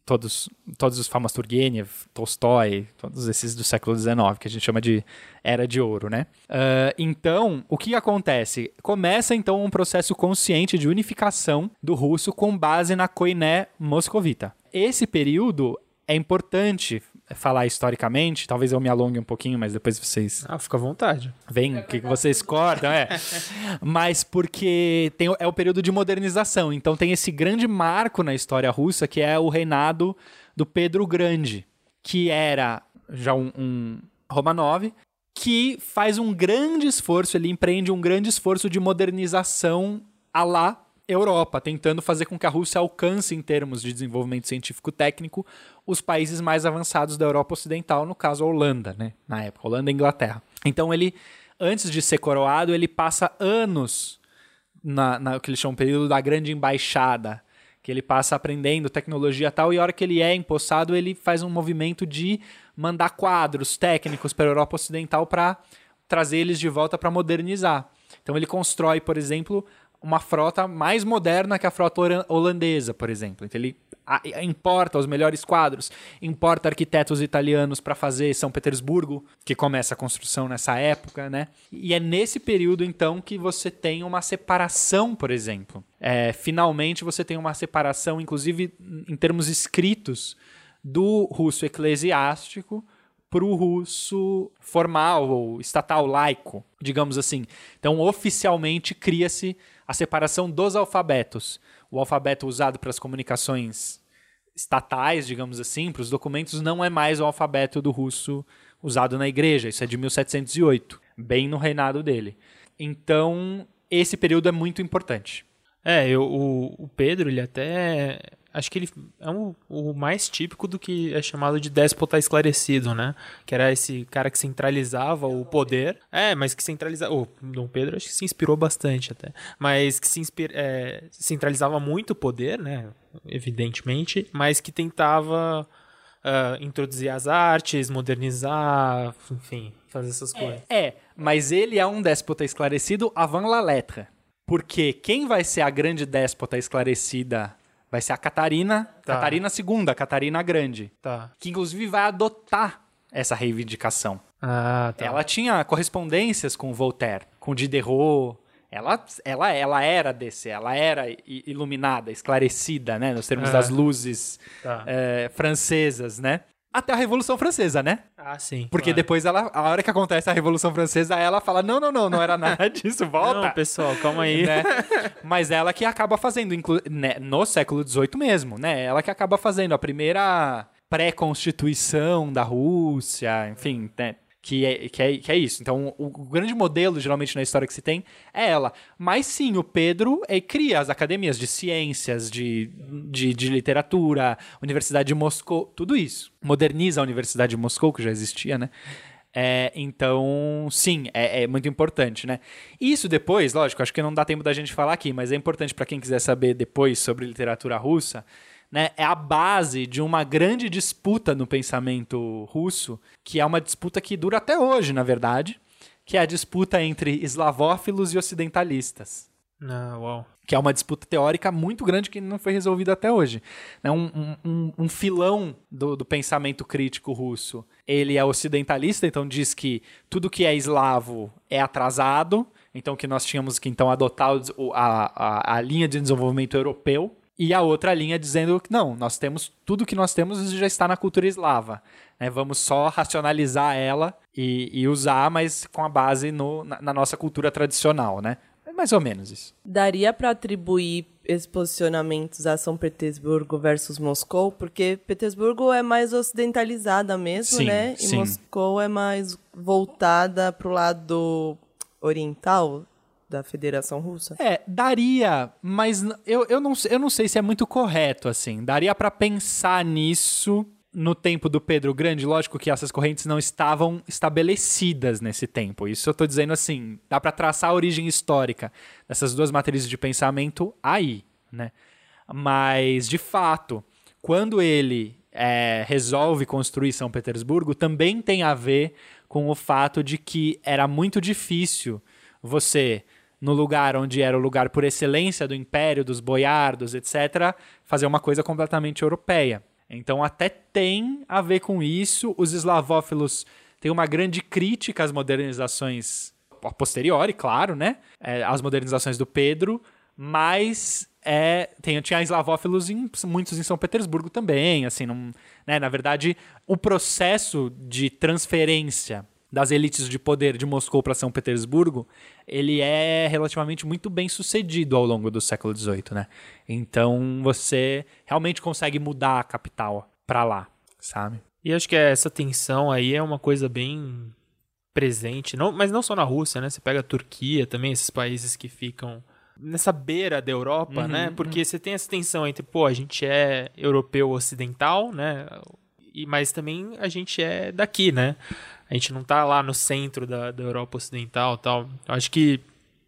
todos, todos os famosos Turgenev, Tolstói, todos esses do século XIX, que a gente chama de Era de Ouro. Né? Ah, então, o que acontece? Começa então um processo consciente de unificação do russo com base na Koiné moscovita. Esse período é importante falar historicamente, talvez eu me alongue um pouquinho, mas depois vocês Ah, fica à vontade. Vem, o que, que vocês cortam, é. Mas porque tem, é o período de modernização. Então tem esse grande marco na história russa, que é o reinado do Pedro Grande, que era já um, um Romanov, que faz um grande esforço, ele empreende um grande esforço de modernização a lá Europa, tentando fazer com que a Rússia alcance, em termos de desenvolvimento científico-técnico, os países mais avançados da Europa Ocidental, no caso a Holanda, né? Na época, Holanda e Inglaterra. Então ele, antes de ser coroado, ele passa anos na, na que eles chamam período da grande embaixada, que ele passa aprendendo tecnologia tal, e a hora que ele é empossado, ele faz um movimento de mandar quadros técnicos para a Europa Ocidental para trazer eles de volta para modernizar. Então ele constrói, por exemplo, uma frota mais moderna que a frota holandesa, por exemplo. Então ele importa os melhores quadros, importa arquitetos italianos para fazer São Petersburgo, que começa a construção nessa época, né? E é nesse período então que você tem uma separação, por exemplo. É, finalmente você tem uma separação, inclusive em termos escritos, do russo eclesiástico para o russo formal ou estatal laico, digamos assim. Então, oficialmente cria-se a separação dos alfabetos. O alfabeto usado para as comunicações estatais, digamos assim, para os documentos, não é mais o alfabeto do russo usado na igreja. Isso é de 1708, bem no reinado dele. Então, esse período é muito importante. É, eu, o, o Pedro, ele até. Acho que ele é um- o mais típico do que é chamado de déspota esclarecido, né? Que era esse cara que centralizava o poder. É, mas que centralizava. O Dom Pedro acho que se inspirou bastante até. Mas que se inspira, é, centralizava muito o poder, né? Evidentemente, mas que tentava ah, introduzir as artes, modernizar, enfim, fazer essas coisas. É, mas ele é um déspota esclarecido avant la lettre. Porque quem vai ser a grande déspota esclarecida vai ser a Catarina, Tá. Catarina II, a Catarina Grande, Tá. que inclusive vai adotar essa reivindicação. Ah, tá. Ela tinha correspondências com Voltaire, com Diderot. Ela, ela, ela era desse, ela era iluminada, esclarecida, né? Nos termos Ah. das luzes Tá. eh, francesas, né? Até a Revolução Francesa, né? Ah, sim. Porque claro. depois ela, a hora que acontece a Revolução Francesa, ela fala: não, não, não, não era nada disso, volta. Não, pessoal, calma aí. né? Mas ela que acaba fazendo, inclu- né, no século XVIII mesmo, né? Ela que acaba fazendo a primeira pré-constituição da Rússia, enfim, né? Que é, que, é, que é isso. Então, o, o grande modelo, geralmente, na história que se tem, é ela. Mas sim, o Pedro eh, cria as academias de ciências, de, de, de literatura, Universidade de Moscou, tudo isso. Moderniza a Universidade de Moscou, que já existia, né? É, então, sim, é, é muito importante, né? Isso depois, lógico, acho que não dá tempo da gente falar aqui, mas é importante para quem quiser saber depois sobre literatura russa, né? É a base de uma grande disputa no pensamento russo, que é uma disputa que dura até hoje, na verdade, que é a disputa entre eslavófilos e ocidentalistas Ah, uau. que é uma disputa teórica muito grande que não foi resolvida até hoje. É um, um- um- filão do, do pensamento crítico russo. Ele é ocidentalista, então diz que tudo que é eslavo é atrasado, então que nós tínhamos que então adotar a, a, a linha de desenvolvimento europeu. E a outra linha dizendo que não, nós temos tudo que nós temos já está na cultura eslava. né? Vamos só racionalizar ela e, e usar, mas com a base no- na, na nossa cultura tradicional, né? É mais ou menos isso. Daria para atribuir esses posicionamentos a São Petersburgo versus Moscou, porque Petersburgo é mais ocidentalizada mesmo, Sim, né? E sim. Moscou é mais voltada pro lado oriental da Federação Russa. É, daria, mas eu, eu, não, eu não sei se é muito correto, assim. Daria pra pensar nisso no tempo do Pedro Grande. Lógico que essas correntes não estavam estabelecidas nesse tempo. Isso eu tô dizendo assim, dá pra traçar a origem histórica dessas duas matrizes de pensamento aí, né? Mas, de fato, quando ele é, resolve construir São Petersburgo, também tem a ver com o fato de que era muito difícil você, no lugar onde era o lugar por excelência do império, dos boiardos, etc., fazer uma coisa completamente europeia. Então, até tem a ver com isso. Os eslavófilos têm uma grande crítica às modernizações a posteriori, claro, né? É, as modernizações do Pedro, mas é, tem, tinha eslavófilos em, muitos em São Petersburgo também, assim, não, né? Na verdade, o processo de transferência das elites de poder de Moscou para São Petersburgo, ele é relativamente muito bem sucedido ao longo do século XVIII, né? Então você realmente consegue mudar a capital para lá, sabe? E acho que essa tensão aí é uma coisa bem presente, não, mas não só na Rússia, né? Você pega a Turquia também, esses países que ficam nessa beira da Europa, Uhum, né? Porque você tem essa tensão entre, pô, a gente é europeu ocidental, né? E, mas também a gente é daqui, né? A gente não tá lá no centro da, da Europa ocidental tal. Eu acho que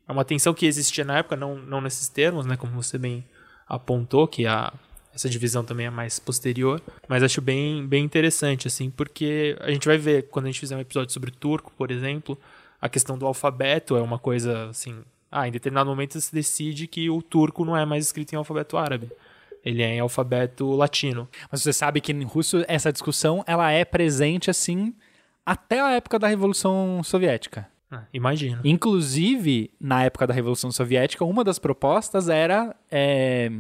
é uma tensão que existia na época, não, não nesses termos, né? Como você bem apontou, que a, essa divisão também é mais posterior. Mas acho bem, bem interessante, assim, porque a gente vai ver, quando a gente fizer um episódio sobre turco, por exemplo, a questão do alfabeto é uma coisa, assim... Ah, em determinado momento se decide que o turco não é mais escrito em alfabeto árabe. Ele é em alfabeto latino. Mas você sabe que em russo essa discussão ela é presente assim até a época da Revolução Soviética. Ah, imagino. Inclusive, na época da Revolução Soviética, uma das propostas era é,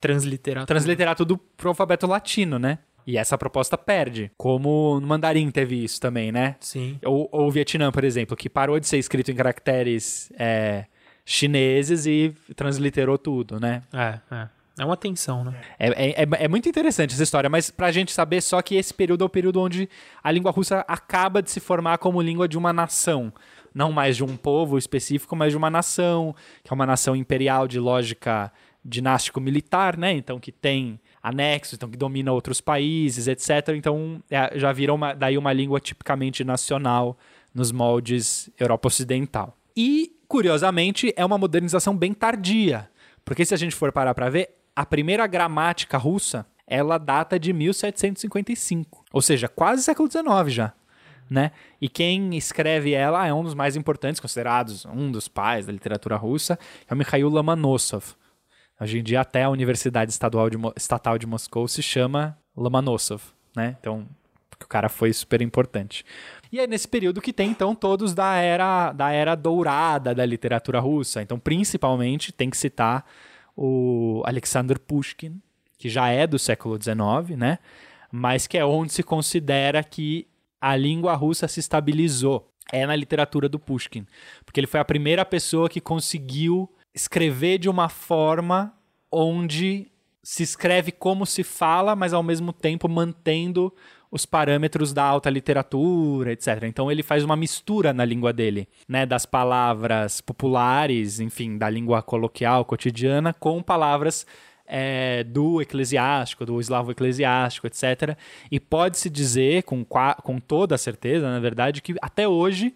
Transliteratura. transliterar tudo pro alfabeto latino, né? E essa proposta perde. Como no mandarim teve isso também, né? Sim. Ou, ou o Vietnã, por exemplo, que parou de ser escrito em caracteres é, chineses e transliterou tudo, né? É, é. É uma tensão, né? É, é, é- é muito interessante essa história, mas pra gente saber só que esse período é o período onde a língua russa acaba de se formar como língua de uma nação. Não mais de um povo específico, mas de uma nação, que é uma nação imperial de lógica dinástico-militar, né? Então, que tem anexos, então que domina outros países, etc. Então, é, já vira uma, daí uma língua tipicamente nacional nos moldes Europa Ocidental. E, curiosamente, é uma modernização bem tardia. Porque se a gente for parar para ver, a primeira gramática russa ela data de 1755, ou seja, quase século XIX já. Né? E quem escreve ela é um dos mais importantes, considerados um dos pais da literatura russa, é o Mikhail Lomonosov. Hoje em dia até a Universidade Estadual de Estatal de Moscou se chama Lomonosov, né? Então, o cara foi super importante. E é nesse período que tem então todos da era da era dourada da literatura russa. Então, principalmente tem que citar o Alexander Pushkin, que já é do século XIX, né? Mas que é onde se considera que a língua russa se estabilizou. É na literatura do Pushkin, porque ele foi a primeira pessoa que conseguiu escrever de uma forma onde se escreve como se fala, mas ao mesmo tempo mantendo os parâmetros da alta literatura, etc. Então ele faz uma mistura na língua dele, né, das palavras populares, enfim, da língua coloquial, cotidiana, com palavras é, do eclesiástico, do eslavo eclesiástico, etc. E pode-se dizer com, com toda a certeza, na verdade, que até hoje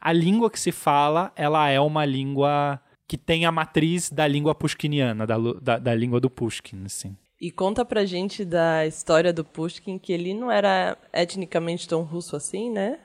a língua que se fala ela é uma língua que tem a matriz da língua pushkiniana, da, da, da língua do Pushkin, assim. E conta pra gente da história do Pushkin, que ele não era etnicamente tão russo assim, né?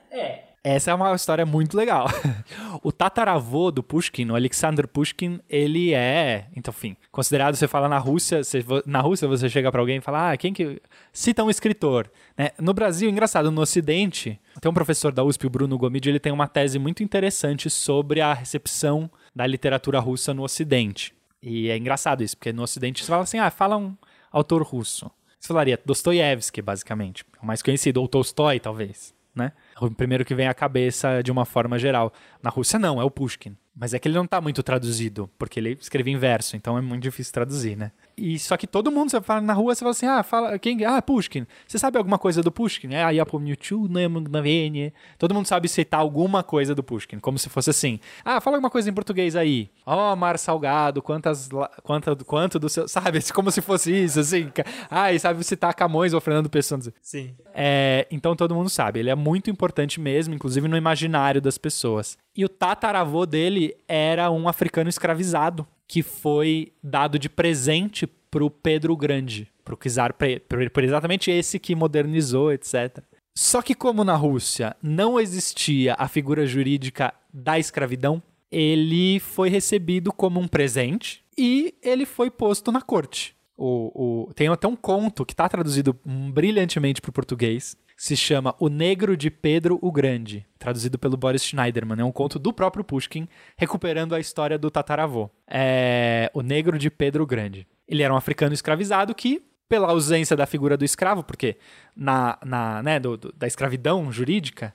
Essa é uma história muito legal. o tataravô do Pushkin, o Alexander Pushkin, ele é, então, enfim, considerado, você fala na Rússia, você- na Rússia você chega pra alguém e fala, ah, quem que... Cita um escritor. Né? No Brasil, engraçado, no Ocidente, tem um professor da USP, o Bruno Gomide, ele tem uma tese muito interessante sobre a recepção da literatura russa no Ocidente. E é engraçado isso, porque no Ocidente você fala assim, ah, fala um autor russo. Você falaria Dostoiévski, basicamente. O mais conhecido, ou Tolstói, talvez, né? O primeiro que vem à cabeça de uma forma geral. Na Rússia, não, é o Pushkin. Mas é que ele não tá muito traduzido, porque ele escreve em verso, então é muito difícil traduzir, né? E só que todo mundo, você fala na rua, você fala assim, ah, fala, quem, ah, Pushkin. Você sabe alguma coisa do Pushkin? Ah, я помню чудное мгновение. Todo mundo sabe citar alguma coisa do Pushkin, como se fosse assim. Ah, fala alguma coisa em português aí. Ó, mar salgado, quantas, la- quanta, quanto do seu, sabe? Como se fosse isso, assim. Ah, e sabe citar Camões ou Fernando Pessoa. Sim. É, então todo mundo sabe, ele é muito importante mesmo, inclusive no imaginário das pessoas. E o tataravô dele era um africano escravizado que foi dado de presente Pedro o Grande, pro czar, pre- por, exatamente esse que modernizou, etc. Só que como na Rússia não existia a figura jurídica da escravidão, ele foi recebido como um presente e ele foi posto na corte. O, o- tem até um conto que está traduzido brilhantemente para o português. Se chama O Negro de Pedro o Grande, traduzido pelo Boris Schneiderman. É um conto do próprio Pushkin, recuperando a história do tataravô. É, o Negro de Pedro o Grande. Ele era um africano escravizado que, pela ausência da figura do escravo, porque na, na né, do- do- da escravidão jurídica,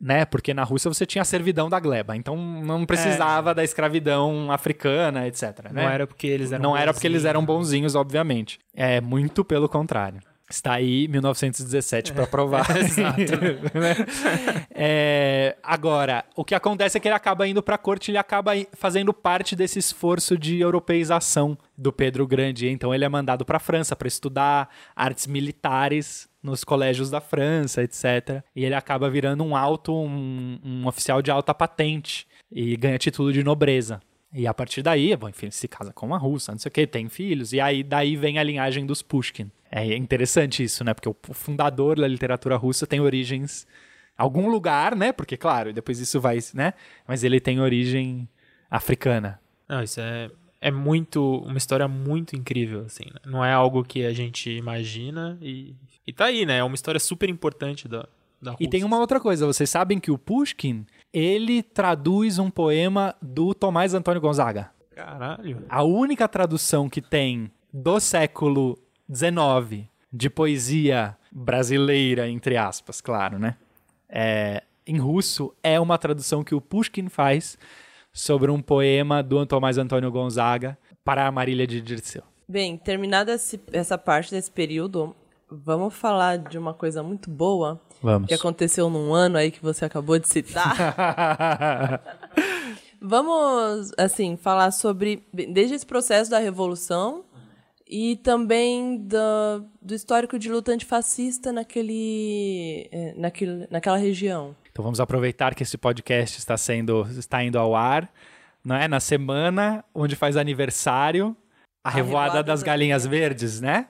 né? Porque na Rússia você tinha a servidão da gleba, então não precisava da escravidão africana, etc. Não né? era porque eles eram Não era porque eles eram bonzinhos. bonzinhos, obviamente. É muito pelo contrário. Está aí 1917 para provar. Né? É, agora, o que acontece é que ele acaba indo para a corte, ele acaba fazendo parte desse esforço de europeização do Pedro Grande. Então ele é mandado para a França para estudar artes militares nos colégios da França, etc. E ele acaba virando um alto, um, um oficial de alta patente e ganha título de nobreza. E a partir daí, bom, enfim, ele se casa com uma russa, não sei o que, tem filhos, e aí daí vem a linhagem dos Pushkin. É interessante isso, né? Porque o o fundador da literatura russa tem origens algum lugar, né? Porque claro, depois isso vai, né? Mas ele tem origem africana. Não, isso é, é muito. Uma história muito incrível, assim. né? Não é algo que a gente imagina e. E tá aí, né? É uma história super importante da, da Rússia. E tem uma outra coisa, vocês sabem que o Pushkin, ele traduz um poema do Tomás Antônio Gonzaga. Caralho. A única tradução que tem do século XIX de poesia brasileira, entre aspas, claro, né? É, em russo, é uma tradução que o Pushkin faz sobre um poema do Tomás Antônio Gonzaga para a Marília de Dirceu. Bem, terminada essa parte desse período, vamos falar de uma coisa muito boa Vamos. que aconteceu num ano aí que você acabou de citar. Vamos, assim, falar sobre desde esse processo da revolução e também do, do histórico de luta antifascista naquele, eh, naquele, naquela região. Então vamos aproveitar que esse podcast está sendo está indo ao ar, não é? Na semana onde faz aniversário a, revoada, Revoada das das galinhas verdes, né?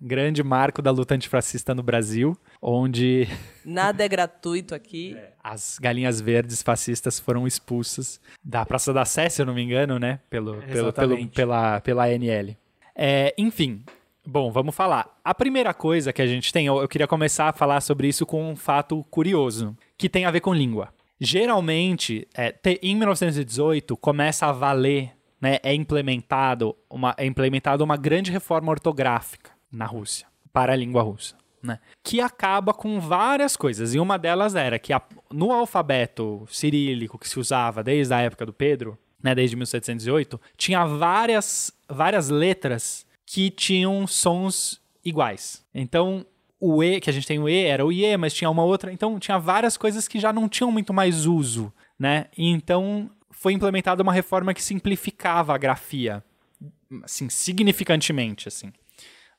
Grande marco da luta antifascista no Brasil, onde Nada é gratuito aqui. as galinhas verdes fascistas foram expulsas da Praça da Sé, se eu não me engano, né? Pelo, pelo, pelo, pela, pela ANL. É, enfim, bom, vamos falar. A primeira coisa que a gente tem, eu, eu queria começar a falar sobre isso com um fato curioso, que tem a ver com língua. Geralmente, é, te- em 1918, começa a valer, né, é, implementado uma, é implementada uma grande reforma ortográfica na Rússia, para a língua russa. Né, que acaba com várias coisas. E uma delas era que a- no alfabeto cirílico que se usava desde a época do Pedro, né, desde 1708, tinha várias, várias letras que tinham sons iguais. Então, o E, que a gente tem o E, era o IE, mas tinha uma outra. Então, tinha várias coisas que já não tinham muito mais uso, né? Então, foi implementada uma reforma que simplificava a grafia, assim, significantemente, assim,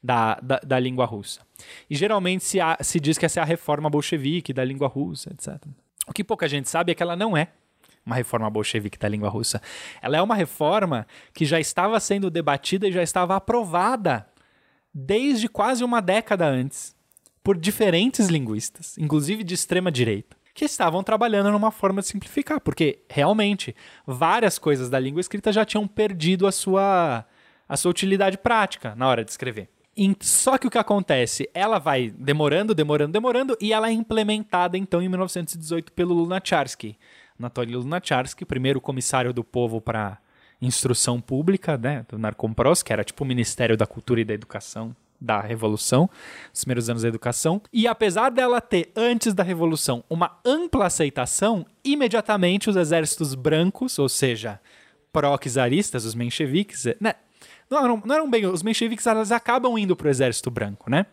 da, da, da língua russa. E geralmente se, a- se diz que essa é a reforma bolchevique da língua russa, etc. O que pouca gente sabe é que ela não é uma reforma bolchevique da língua russa. Ela é uma reforma que já estava sendo debatida e já estava aprovada desde quase uma década antes por diferentes linguistas, inclusive de extrema direita, que estavam trabalhando numa forma de simplificar, porque realmente várias coisas da língua escrita já tinham perdido a sua a sua utilidade prática na hora de escrever. Só que o que acontece? Ela vai demorando, demorando, demorando, e ela é implementada então em 1918 pelo Lunacharsky. Anatoly Lunacharsky, primeiro comissário do povo para instrução pública, né, do Narcompros, que era tipo o Ministério da Cultura e da Educação da Revolução, os primeiros anos da educação. E apesar dela ter, antes da Revolução, uma ampla aceitação, imediatamente os exércitos brancos, ou seja, pró-czaristas, os mencheviques, né, não eram, não eram bem, os mencheviques elas acabam indo para o exército branco, né?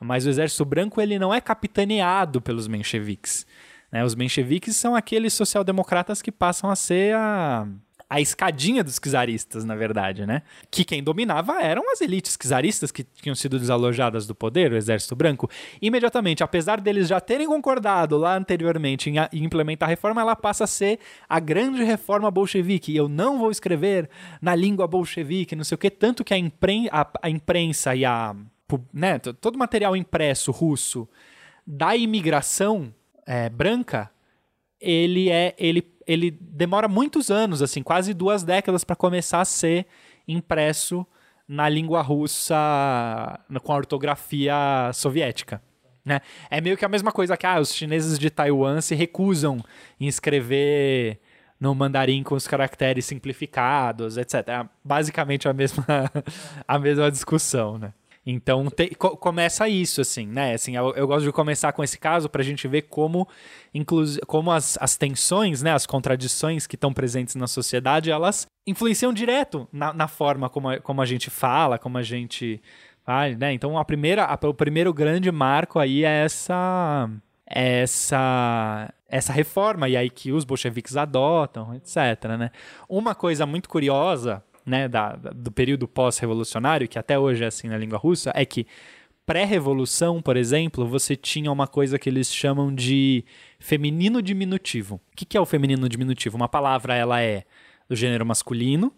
Mas o exército branco ele não é capitaneado pelos mencheviques. Né? Os mencheviques são aqueles social-democratas que passam a ser a, a escadinha dos czaristas, na verdade, né? Que quem dominava eram as elites czaristas que tinham sido desalojadas do poder, o exército branco. Imediatamente, apesar deles já terem concordado lá anteriormente em, a- em implementar a reforma, ela passa a ser a grande reforma bolchevique. Eu não vou escrever na língua bolchevique, não sei o quê, tanto que a, impren a, a imprensa e a né, todo o material impresso russo da imigração é, branca ele é ele, ele demora muitos anos assim quase duas décadas para começar a ser impresso na língua russa com a ortografia soviética né? é meio que a mesma coisa que ah, os chineses de Taiwan se recusam em escrever no mandarim com os caracteres simplificados etc é basicamente a mesma a mesma discussão né então te- co- começa isso, assim, né? Assim, eu, eu gosto de começar com esse caso para a gente ver como, como as, as tensões, né, as contradições que estão presentes na sociedade, elas influenciam direto na, na forma como a, como a gente fala, como a gente vai, né? Então a primeira, a- o primeiro grande marco aí é essa essa essa reforma e aí que os bolcheviques adotam, etc, né? Uma coisa muito curiosa, né, da, do período pós-revolucionário, que até hoje é assim na língua russa, é que pré-revolução, por exemplo, você tinha uma coisa que eles chamam de feminino diminutivo. O que, que é o feminino diminutivo? Uma palavra ela é do gênero masculino,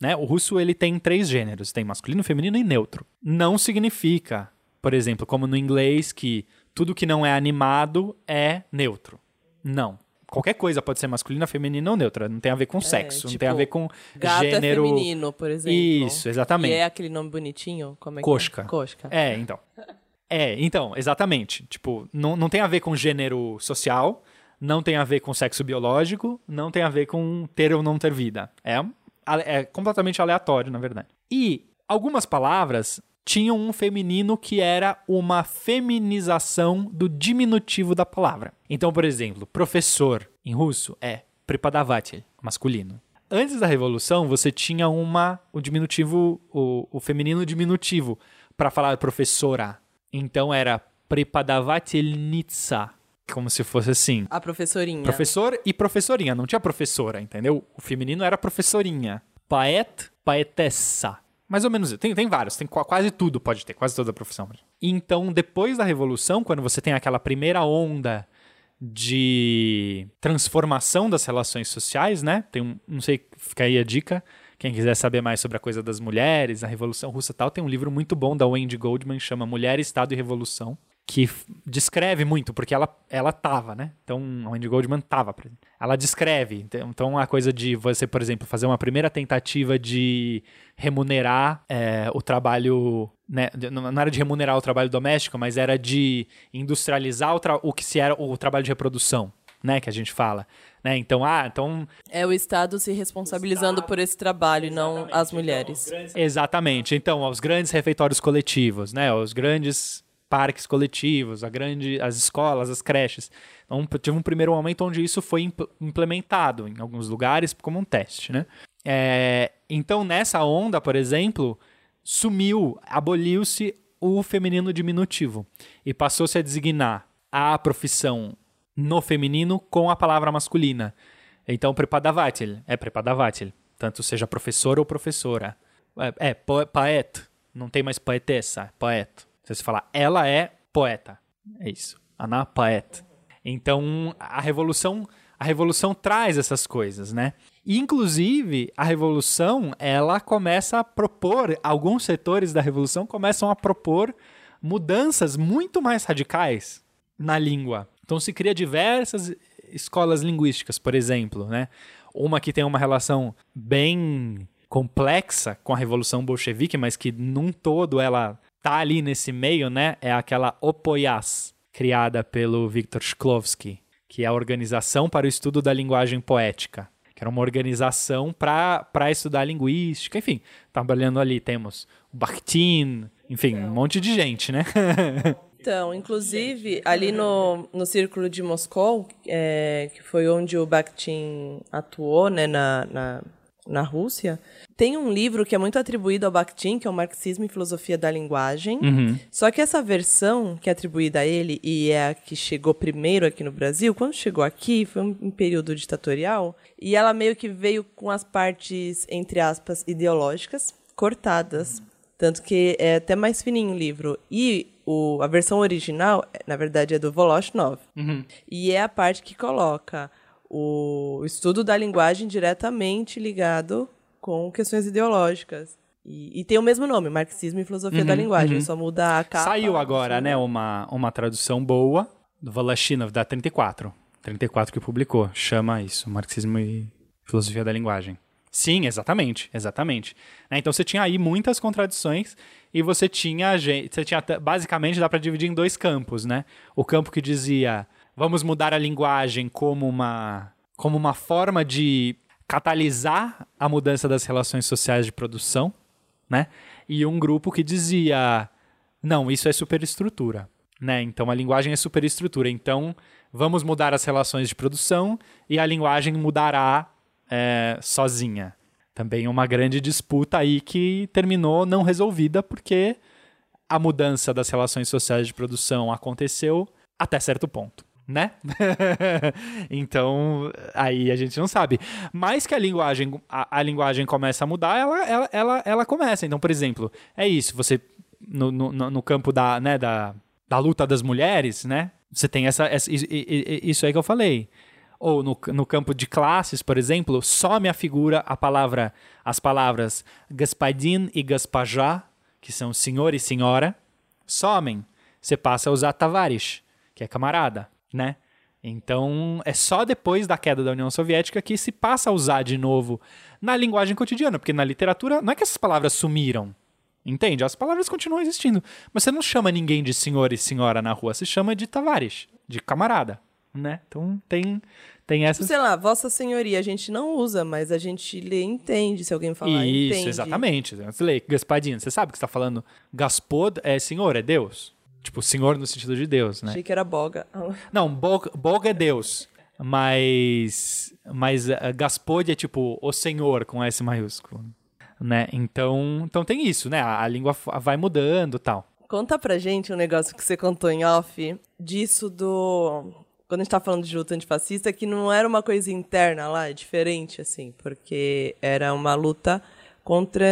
né? O russo ele tem três gêneros, tem masculino, feminino e neutro. Não significa, por exemplo, como no inglês que tudo que não é animado é neutro. Não. Qualquer coisa pode ser masculina, feminina ou neutra. Não tem a ver com sexo, não tipo, tem a ver com Gato gênero. é feminino, por exemplo. Isso, exatamente. E é aquele nome bonitinho? Como é que Cosca. é? Cosca. É, então. É, então, exatamente. Tipo, não, não tem a ver com gênero social, não tem a ver com sexo biológico, não tem a ver com ter ou não ter vida. É, é completamente aleatório, na verdade. E algumas palavras tinham um feminino que era uma feminização do diminutivo da palavra. Então, por exemplo, professor em russo é prepodavatel, masculino. Antes da revolução, você tinha uma o diminutivo, o, o feminino diminutivo para falar professora. Então era prepodavatelnitsa, como se fosse assim. A professorinha. Professor e professorinha, não tinha professora, entendeu? O feminino era professorinha. Paet, paetessa. Mais ou menos, tem, tem vários, tem qua- quase tudo pode ter, quase toda a profissão. Então, depois da Revolução, quando você tem aquela primeira onda de transformação das relações sociais, né? Tem um, não sei, fica aí a dica, Quem quiser saber mais sobre a coisa das mulheres, a Revolução Russa e tal, tem um livro muito bom da Wendy Goldman, chama Mulher, Estado e Revolução, que descreve muito, porque ela, ela tava, né? Então, a Wendy Goldman tava. Ela descreve. Então, Então, a coisa de você, por exemplo, fazer uma primeira tentativa de remunerar é, o trabalho. Né? Não era de remunerar o trabalho doméstico, mas era de industrializar o, tra- o que se era o trabalho de reprodução, né? Que a gente fala. Né? Então, ah, então É o Estado se responsabilizando por esse trabalho e não as mulheres. Exatamente. Então, os grandes refeitórios coletivos, né? Os grandes parques coletivos, a grande, as escolas, as creches. Então, tive um primeiro momento onde isso foi imp- implementado em alguns lugares como um teste, né? É, então, nessa onda, por exemplo, sumiu, aboliu-se o feminino diminutivo e passou-se a designar a profissão no feminino com a palavra masculina. Então, prepadavátil é prepadavátil, tanto seja professor ou professora. É, é não tem mais poetessa, é poeta. Se você falar, ela é poeta, é isso, Ana poeta. Então, a revolução, a revolução traz essas coisas, né? E, inclusive, a revolução, ela começa a propor, alguns setores da revolução começam a propor mudanças muito mais radicais na língua. Então se cria diversas escolas linguísticas, por exemplo, né? Uma que tem uma relação bem complexa com a Revolução Bolchevique, mas que num todo ela tá ali nesse meio, né? É aquela Opoyas, criada pelo Viktor Shklovsky, que é a Organização para o Estudo da Linguagem Poética, que era uma organização para estudar linguística, enfim, trabalhando ali temos o Bakhtin, enfim, um monte de gente, né? Então, inclusive, ali no, no Círculo de Moscou, é, que foi onde o Bakhtin atuou, né, na, na, na Rússia, tem um livro que é muito atribuído ao Bakhtin, que é o Marxismo e Filosofia da Linguagem. Só que essa versão que é atribuída a ele, e é a que chegou primeiro aqui no Brasil, quando chegou aqui, foi um, período ditatorial, e ela meio que veio com as partes, entre aspas, ideológicas, cortadas. Tanto que é até mais fininho o livro. E o, a versão original, na verdade, é do Voloshnov. E é a parte que coloca o estudo da linguagem diretamente ligado com questões ideológicas. E, e tem o mesmo nome, Marxismo e Filosofia da Linguagem. Só muda a capa. Saiu agora, né, uma, uma tradução boa do Voloshinov, da 34. 34 que publicou. Chama isso, Marxismo e Filosofia da Linguagem. Sim, exatamente, exatamente. Né, Então você tinha aí muitas contradições e você tinha, você tinha basicamente dá para dividir em dois campos, né? O campo que dizia vamos mudar a linguagem como uma como uma forma de catalisar a mudança das relações sociais de produção, né? E um grupo que dizia não, isso é superestrutura, né? Então a linguagem é superestrutura. Então vamos mudar as relações de produção e a linguagem mudará é, sozinha. Também uma grande disputa aí que terminou não resolvida porque a mudança das relações sociais de produção aconteceu até certo ponto, né? então, aí a gente não sabe. Mas que a linguagem, a, a linguagem começa a mudar, ela, ela, ela, ela começa. Então, por exemplo, é isso, você no, no, no campo da, né, da, da luta das mulheres, né? Você tem essa, essa isso, aí que eu falei. Ou no, no campo de classes, por exemplo, some a figura a palavra, as palavras gaspadin e gaspajá, que são senhor e senhora, somem. Você passa a usar tavares, que é camarada, né? Então, é só depois da queda da União Soviética que se passa a usar de novo na linguagem cotidiana, porque na literatura não é que essas palavras sumiram, entende? As palavras continuam existindo, mas você não chama ninguém de senhor e senhora na rua, você chama de tavares, de camarada, né? Então, tem tem essa Sei lá, Vossa Senhoria, a gente não usa, mas a gente lê e entende se alguém falar. Isso, entende. exatamente. Você lê Gaspadinho, você sabe que está falando Gaspod é senhor, é Deus. Tipo, senhor no sentido de Deus, né? Achei que era boga. Não, Bog, Bog é Deus. Mas. Mas uh, Gaspod é tipo o senhor com S maiúsculo. Né? Então, então tem isso, né? A, a língua vai mudando e tal. Conta pra gente um negócio que você contou em off disso do. Quando a gente tá falando de luta antifascista, que não era uma coisa interna lá, é diferente, assim, porque era uma luta contra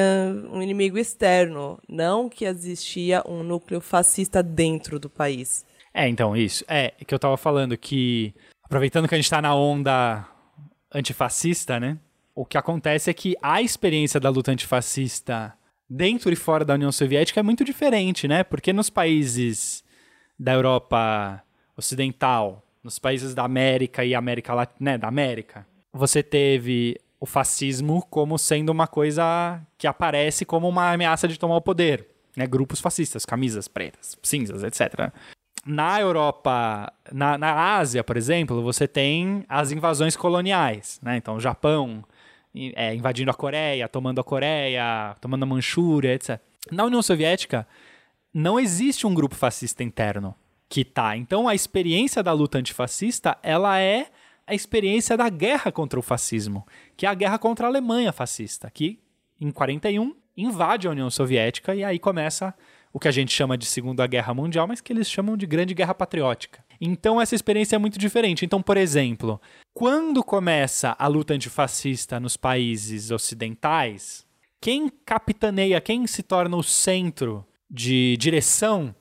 um inimigo externo, não que existia um núcleo fascista dentro do país. É, então, isso. É, que eu tava falando que, aproveitando que a gente tá na onda antifascista, né? o que acontece é que a experiência da luta antifascista dentro e fora da União Soviética é muito diferente, né? Porque nos países da Europa Ocidental, nos países da América e América Latina, né, da América, você teve o fascismo como sendo uma coisa que aparece como uma ameaça de tomar o poder, né? Grupos fascistas, camisas pretas, cinzas, etc. Na Europa, na, na Ásia, por exemplo, você tem as invasões coloniais, né? Então, o Japão é, invadindo a Coreia, tomando a Coreia, tomando a Manchúria, etc. Na União Soviética, não existe um grupo fascista interno que tá. Então, a experiência da luta antifascista, ela é a experiência da guerra contra o fascismo, que é a guerra contra a Alemanha fascista, que em 41 invade a União Soviética e aí começa o que a gente chama de Segunda Guerra Mundial, mas que eles chamam de Grande Guerra Patriótica. Então essa experiência é muito diferente. Então, por exemplo, quando começa a luta antifascista nos países ocidentais, quem capitaneia, quem se torna o centro de direção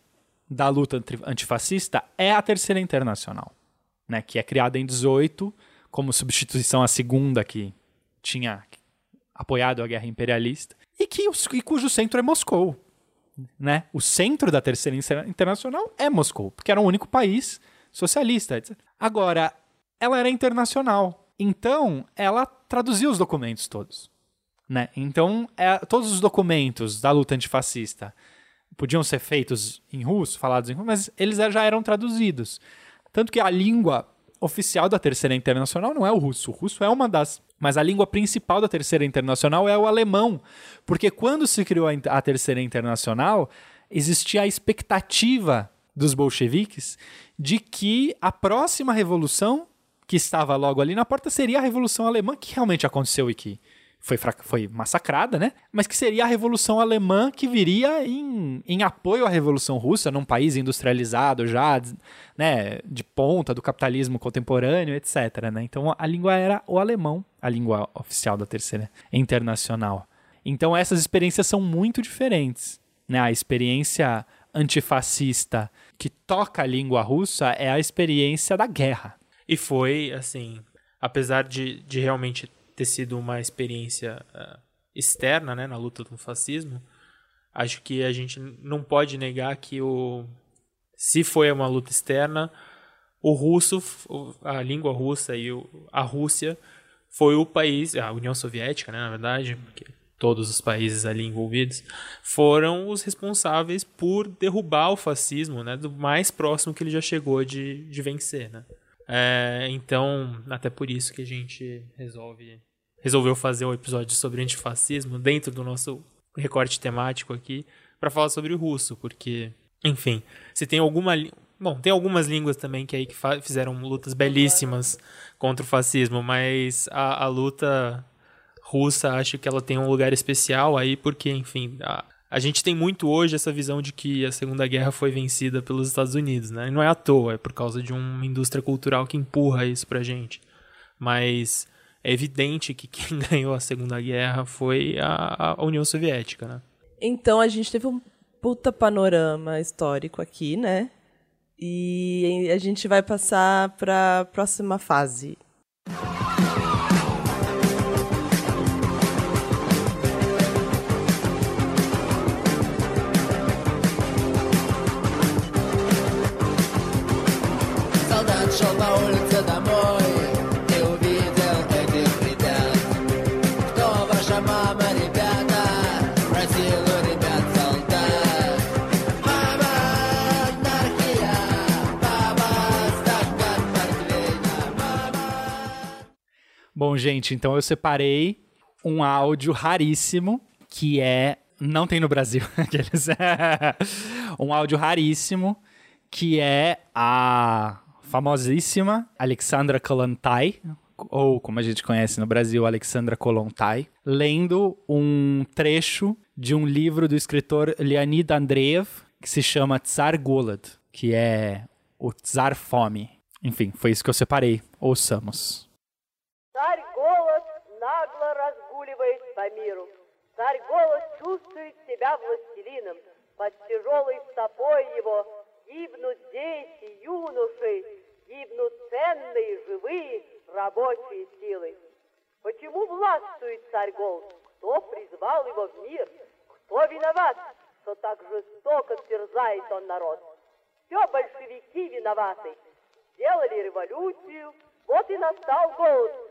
da luta antifascista é a Terceira Internacional né, que é criada em 18 como substituição à segunda que tinha apoiado a guerra imperialista e que e cujo centro é Moscou, né? O centro da Terceira Internacional é Moscou, porque era o único país socialista. Etc. Agora, ela era internacional, então ela traduzia os documentos todos, né? Então, é, todos os documentos da luta antifascista podiam ser feitos em russo, falados em russo, mas eles já eram traduzidos. Tanto que a língua oficial da Terceira Internacional não é o russo. O russo é uma das. Mas a língua principal da Terceira Internacional é o alemão. Porque quando se criou a Terceira Internacional, existia a expectativa dos bolcheviques de que a próxima revolução, que estava logo ali na porta, seria a Revolução Alemã, que realmente aconteceu e que foi, foi massacrada, né? Mas que seria a Revolução Alemã que viria em, em apoio à Revolução Russa, num país industrializado já, né, de ponta do capitalismo contemporâneo, etc. Né? Então a língua era o alemão, a língua oficial da Terceira Internacional. Então essas experiências são muito diferentes. Né? A experiência antifascista que toca a língua russa é a experiência da guerra. E foi, assim, apesar de, de realmente ter sido uma experiência uh, externa né, na luta do fascismo, acho que a gente não pode negar que o se foi uma luta externa, o russo, a língua russa e a Rússia foi o país, a União Soviética, né, na verdade, porque todos os países ali envolvidos foram os responsáveis por derrubar o fascismo, né, do mais próximo que ele já chegou de, de vencer, né. É, então, até por isso que a gente resolve resolveu fazer um episódio sobre antifascismo dentro do nosso recorte temático aqui para falar sobre o russo, porque, enfim, se tem alguma Bom, tem algumas línguas também que aí que fizeram lutas belíssimas contra o fascismo, mas a, a, luta russa acho que ela tem um lugar especial aí, porque, enfim, a, a gente tem muito hoje essa visão de que a Segunda Guerra foi vencida pelos Estados Unidos, né? E não é à toa, é por causa de uma indústria cultural que empurra isso pra gente. Mas é evidente que quem ganhou a Segunda Guerra foi a, a União Soviética, né? Então a gente teve um puta panorama histórico aqui, né? E a gente vai passar para a próxima fase. Bom, gente, então eu separei um áudio raríssimo que é. Não tem no Brasil. um áudio raríssimo que é a famosíssima Alexandra Kollontai, ou como a gente conhece no Brasil, Alexandra Kollontai, lendo um trecho de um livro do escritor Leonid Andreev que se chama Tsar Golod, que é o Tsar Fome. Enfim, foi isso que eu separei. Ouçamos. Миру. Царь голод чувствует себя властелином. Под тяжелой стопой его гибнут дети, юноши, гибнут ценные, живые, рабочие силы. Почему власть царь Голод, кто призвал его в мир? Кто виноват, что так жестоко терзает он народ? Все большевики виноваты. Сделали революцию, вот и настал голод.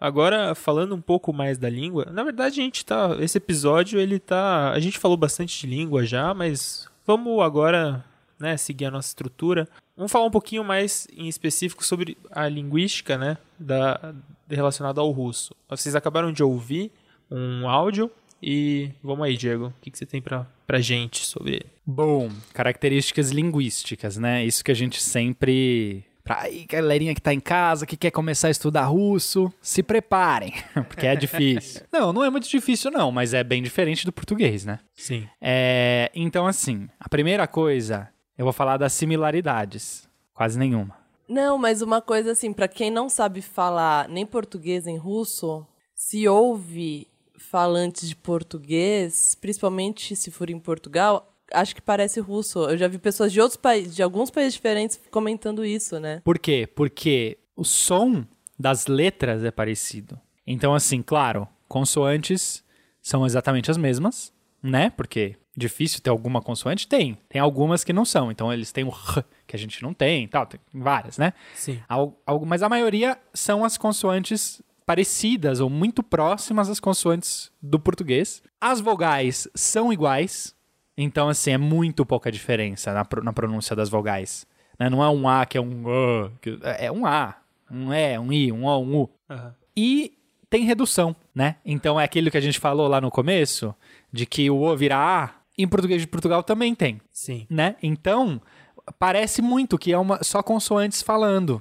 Agora, falando um pouco mais da língua, na verdade a gente tá. Esse episódio ele tá. A gente falou bastante de língua já, mas vamos agora né, seguir a nossa estrutura. Vamos falar um pouquinho mais em específico sobre a linguística né, da, relacionada ao russo. Vocês acabaram de ouvir um áudio e vamos aí, Diego. O que, que você tem pra, pra gente sobre ele? Bom, características linguísticas, né? Isso que a gente sempre. Pra aí, galerinha que tá em casa, que quer começar a estudar russo, se preparem, porque é difícil. não, não é muito difícil, não, mas é bem diferente do português, né? Sim. É, então, assim, a primeira coisa, eu vou falar das similaridades. Quase nenhuma. Não, mas uma coisa assim, pra quem não sabe falar nem português nem russo, se ouve falantes de português, principalmente se for em Portugal, acho que parece russo. Eu já vi pessoas de outros países, de alguns países diferentes comentando isso, né? Por quê? Porque o som das letras é parecido. Então, assim, claro, consoantes são exatamente as mesmas, né? Porque difícil ter alguma consoante? Tem. Tem algumas que não são. Então, eles têm o R, que a gente não tem tal. Tem várias, né? Sim. Al- algo- mas a maioria são as consoantes parecidas ou muito próximas às consoantes do português. As vogais são iguais, então assim é muito pouca diferença na, na pronúncia das vogais. né? Não é um A que é um A, que- é um A, um E, um I, um O, um U. Aham. E tem redução, né? Então é aquilo que a gente falou lá no começo, de que o O vira A, em português de Portugal também tem Sim. né? Então, parece muito que é uma só consoantes falando,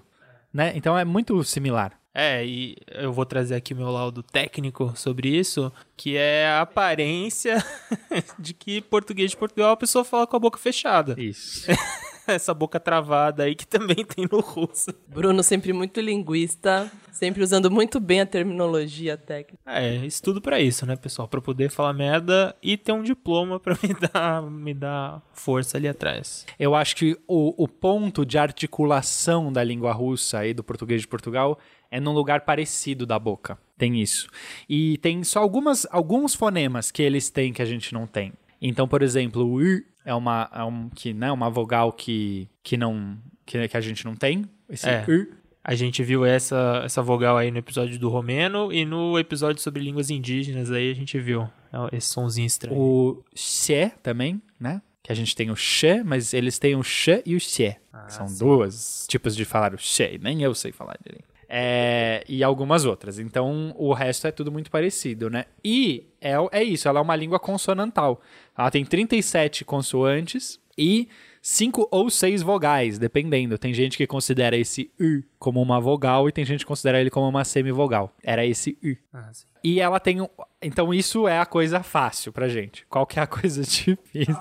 né? Então é muito similar. É, e eu vou trazer aqui meu laudo técnico sobre isso, que é a aparência de que português de Portugal a pessoa fala com a boca fechada. Isso. Essa boca travada aí que também tem no russo. Bruno sempre muito linguista, sempre usando muito bem a terminologia técnica. É, estudo pra isso, né, pessoal? Pra poder falar merda e ter um diploma pra me dar, me dar força ali atrás. Eu acho que o, o ponto de articulação da língua russa e do português de Portugal é num lugar parecido da boca. Tem isso. E tem só algumas, alguns fonemas que eles têm que a gente não tem. Então, por exemplo, o I é uma, é um, que, né, uma vogal que, que, não, que, que a gente não tem. Esse É. I. A gente viu essa, essa vogal aí no episódio do romeno e no episódio sobre línguas indígenas aí a gente viu é, esse sonzinho estranho. O xe também, né? Que a gente tem o xe, mas eles têm o xe e o xe. que são dois tipos de falar o xe. Nem eu sei falar direito. É, e algumas outras. Então, o resto é tudo muito parecido, né? E é, é isso, ela é uma língua consonantal. Ela tem 37 consoantes e 5 ou 6 vogais, dependendo. Tem gente que considera esse U como uma vogal e tem gente que considera ele como uma semivogal. Era esse U. Ah, sim. E ela tem um... Então isso é a coisa fácil pra gente. Qual que é a coisa difícil?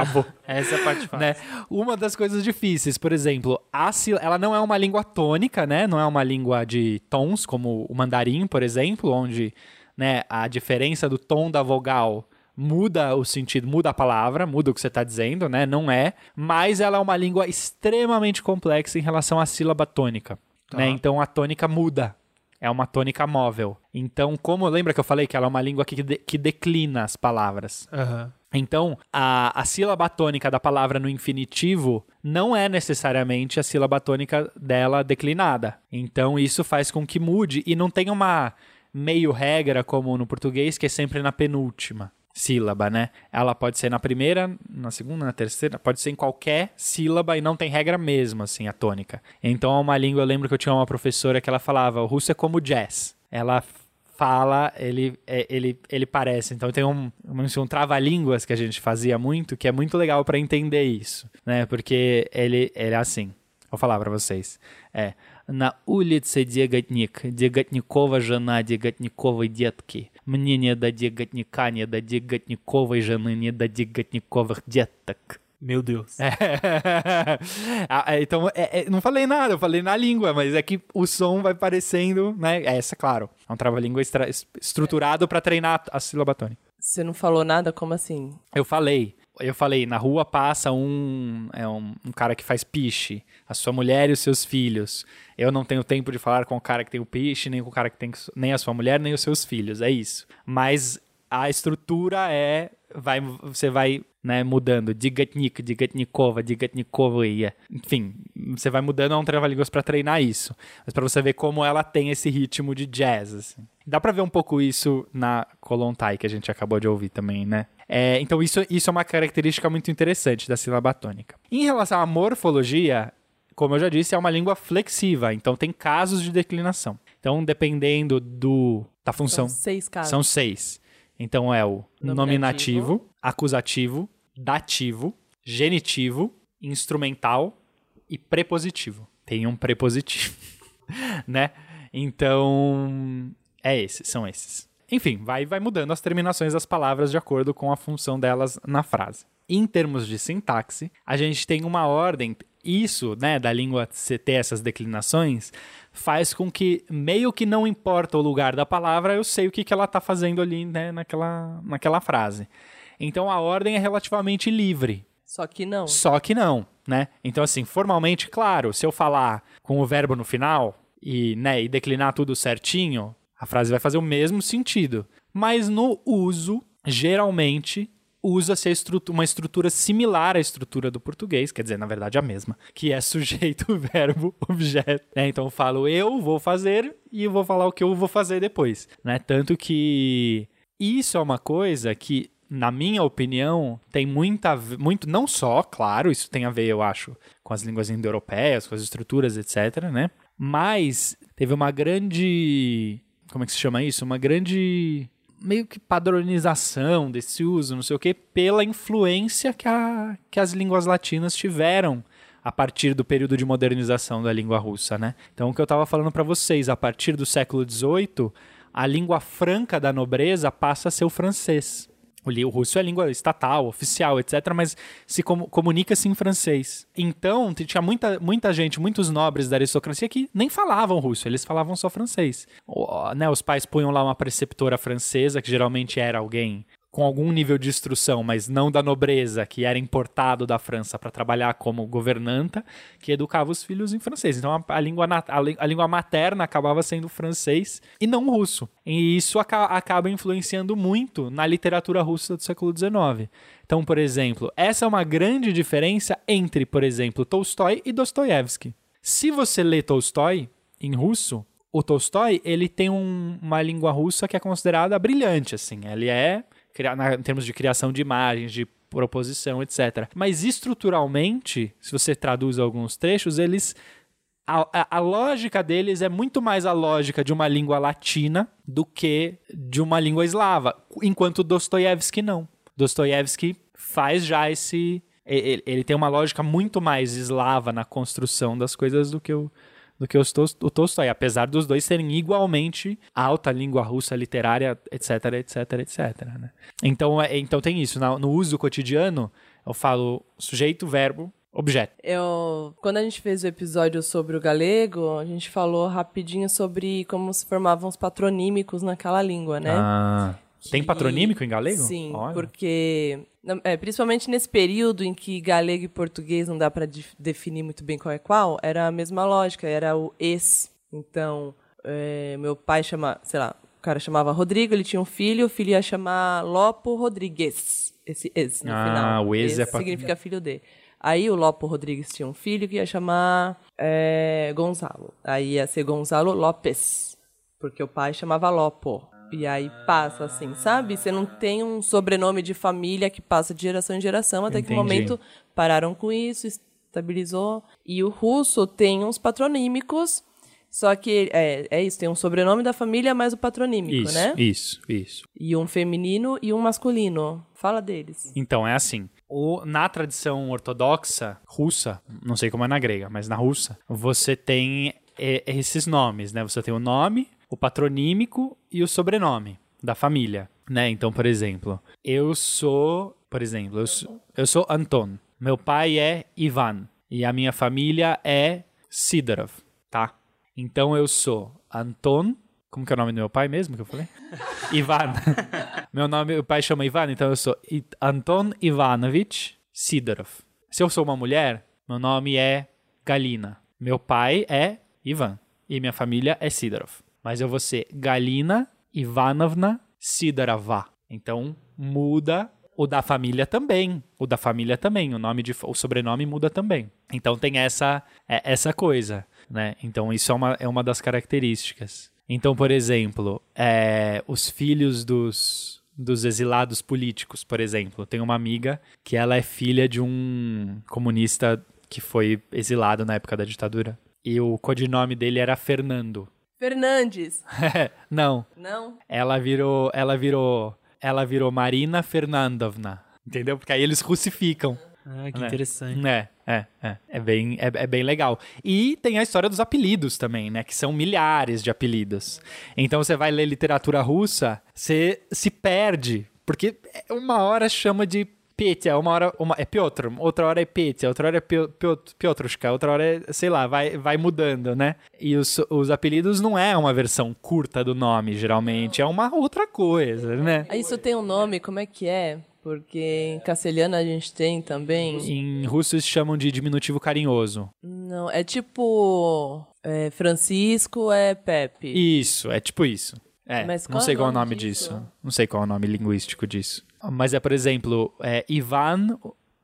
Acabou. Essa é a parte fácil. né? Uma das coisas difíceis, por exemplo, a ela não é uma língua tônica, né? Não é uma língua de tons, como o mandarim, por exemplo, onde né, a diferença do tom da vogal muda o sentido, muda a palavra, muda o que você está dizendo, né? Não é. Mas ela é uma língua extremamente complexa em relação à sílaba tônica. Né? Então a tônica muda. É uma tônica móvel. Então, como lembra que eu falei que ela é uma língua que, de- que declina as palavras? Aham. Então, a, a sílaba tônica da palavra no infinitivo não é necessariamente a sílaba tônica dela declinada. Então, isso faz com que mude e não tem uma meio regra como no português, que é sempre na penúltima sílaba, né? Ela pode ser na primeira, na segunda, na terceira, pode ser em qualquer sílaba e não tem regra mesmo, assim, a tônica. Então, é uma língua, eu lembro que eu tinha uma professora que ela falava, o russo é como jazz. Ela fala, ele, é- ele, ele parece. Então tem um, um, um trava-línguas que a gente fazia muito, que é muito legal para entender isso, né? Porque ele, ele é assim. Vou falar para vocês. É на улице Деготник, Деготникова жена Деготниковой детки. Мне не до Деготника, не до Деготниковой жены, не до Деготниковых деток. Meu Deus. Ah, é, então, é- é, não falei nada, eu falei na língua, mas é que o som vai parecendo, né? Essa, claro. É um trava-língua extra- es- estruturado para treinar a sílaba tônica. Você não falou nada? Como assim? Eu falei, eu falei, na rua passa um, é um, um cara que faz piche, a sua mulher e os seus filhos. Eu não tenho tempo de falar com o cara que tem o piche, nem com o cara que tem nem a sua mulher, nem os seus filhos, é isso. Mas a estrutura é vai você vai né, mudando digatnik, digatnikova, digatnikovia. Enfim, você vai mudando a um trava-línguas para treinar isso. Mas para você ver como ela tem esse ritmo de jazz. Assim. Dá para ver um pouco isso na Kolontai, que a gente acabou de ouvir também, né? É, então isso, isso é uma característica muito interessante da sílaba tônica. Em relação à morfologia, como eu já disse, é uma língua flexiva, então tem casos de declinação. Então, dependendo do da função, São seis casos. são seis. Então é o Nominativo. nominativo, acusativo, dativo, genitivo, instrumental e prepositivo. Tem um prepositivo, né? Então, é esses, são esses. Enfim, vai, vai mudando as terminações das palavras de acordo com a função delas na frase. Em termos de sintaxe, a gente tem uma ordem. Isso, né, da língua ter essas declinações, faz com que, meio que não importa o lugar da palavra, eu sei o que, que ela está fazendo ali, né, naquela, naquela frase. Então a ordem é relativamente livre. Só que não. Só que não, né? Então, assim, formalmente, claro, se eu falar com o verbo no final e, né, e declinar tudo certinho, a frase vai fazer o mesmo sentido. Mas no uso, geralmente, usa-se a estrutu- uma estrutura similar à estrutura do português, quer dizer, na verdade, a mesma, que é sujeito, verbo, objeto. Né? Então eu falo eu vou fazer e eu vou falar o que eu vou fazer depois. Né? Tanto que isso é uma coisa que, na minha opinião, tem muita, muito, não só, claro, isso tem a ver, eu acho, com as línguas indo-europeias, com as estruturas, etc, né? Mas teve uma grande, como é que se chama isso? Uma grande meio que padronização desse uso, não sei o quê, pela influência que, a, que as línguas latinas tiveram a partir do período de modernização da língua russa, né? Então, o que eu estava falando para vocês, a partir do século XVIII, a língua franca da nobreza passa a ser o francês. O russo é língua estatal, oficial, etc., mas se comu- comunica-se em francês. Então, tinha muita, muita gente, muitos nobres da aristocracia que nem falavam russo, eles falavam só francês. O- né, os pais punham lá uma preceptora francesa, que geralmente era alguém com algum nível de instrução, mas não da nobreza, que era importado da França para trabalhar como governanta, que educava os filhos em francês. Então a, a língua, a, a língua materna acabava sendo francês e não russo. E isso aca- acaba influenciando muito na literatura russa do século XIX. Então, por exemplo, essa é uma grande diferença entre, por exemplo, Tolstói e Dostoiévski. Se você lê Tolstói em russo, o Tolstói ele tem um- uma língua russa que é considerada brilhante, assim. Ele é na- em termos de criação de imagens, de proposição, etc. Mas estruturalmente, se você traduz alguns trechos, eles a, a- a lógica deles é muito mais a lógica de uma língua latina do que de uma língua eslava, enquanto Dostoiévski não. Dostoiévski faz já esse. Ele, ele tem uma lógica muito mais eslava na construção das coisas do que o, do que o Tolstói, apesar dos dois serem igualmente alta língua russa literária, etc, etc, etc. né? Então, é- então tem isso. Na- no uso cotidiano, eu falo sujeito, verbo, objeto. Eu, quando a gente fez o episódio sobre o galego, a gente falou rapidinho sobre como se formavam os patronímicos naquela língua, né? Ah, tem Que- patronímico em galego? Sim, Olha. porque é, principalmente nesse período em que galego e português não dá para definir muito bem qual é qual, era a mesma lógica, era o es. Então, é, meu pai chama, sei lá, o cara chamava Rodrigo, ele tinha um filho, o filho ia chamar Lopo Rodrigues. Esse es no Ah, final. o es é pra- significa filho de. Aí o Lopo Rodrigues tinha um filho que ia chamar é, Gonzalo. Aí ia ser Gonzalo Lopes, porque o pai chamava Lopo. E aí passa assim, sabe? Você não tem um sobrenome de família que passa de geração em geração, até que Entendi. no momento pararam com isso, estabilizou. E o russo tem uns patronímicos, só que é, é isso, tem um sobrenome da família mais o patronímico, Isso, né? isso, isso. E um feminino e um masculino. Fala deles. Então, é assim. O, na tradição ortodoxa russa, não sei como é na grega, mas na russa, você tem é, esses nomes, né? Você tem o nome, o patronímico e o sobrenome da família, né? Então, por exemplo, eu sou, por exemplo, eu sou, eu sou Anton. Meu pai é Ivan e a minha família é Sidorov, tá? Então eu sou Anton, como que é o nome do meu pai mesmo que eu falei? Ivan. Meu nome, o pai chama Ivan, então eu sou Anton Ivanovich Sidorov. Se eu sou uma mulher, meu nome é Galina. Meu pai é Ivan e minha família é Sidorov. Mas eu vou ser Galina Ivanovna Sidorova. Então muda o da família também. O da família também. O nome de o sobrenome muda também. Então tem essa é- essa coisa, né? Então isso é uma, é uma das características. Então, por exemplo, é, os filhos dos, dos exilados políticos, por exemplo. Tem uma amiga que ela é filha de um comunista que foi exilado na época da ditadura. E o codinome dele era Fernando. Fernandes. Não, Não? ela virou, ela virou, ela virou Marina Fernandovna. Entendeu? Porque aí eles russificam. Ah, que né? interessante. É, é, é. É bem, é, é bem legal. E tem a história dos apelidos também, né? Que são milhares de apelidos. Então você vai ler literatura russa, você se perde. Porque uma hora chama de Petya, uma hora uma, é Piotr, outra hora é Petya, outra hora é Pio- Pio- Piotrushka, outra hora é, sei lá, vai, vai mudando, né? E os, os apelidos não é uma versão curta do nome, geralmente, é uma outra coisa, né? Isso tem um nome, como é que é? Porque em castelhano a gente tem também. Em russo eles chamam de diminutivo carinhoso. Não, é tipo. é, Francisco é Pepe. Isso, é tipo isso. É, Mas não sei é qual é o nome nome disso? disso. Não sei qual é o nome linguístico disso. Mas é, por exemplo, é Ivan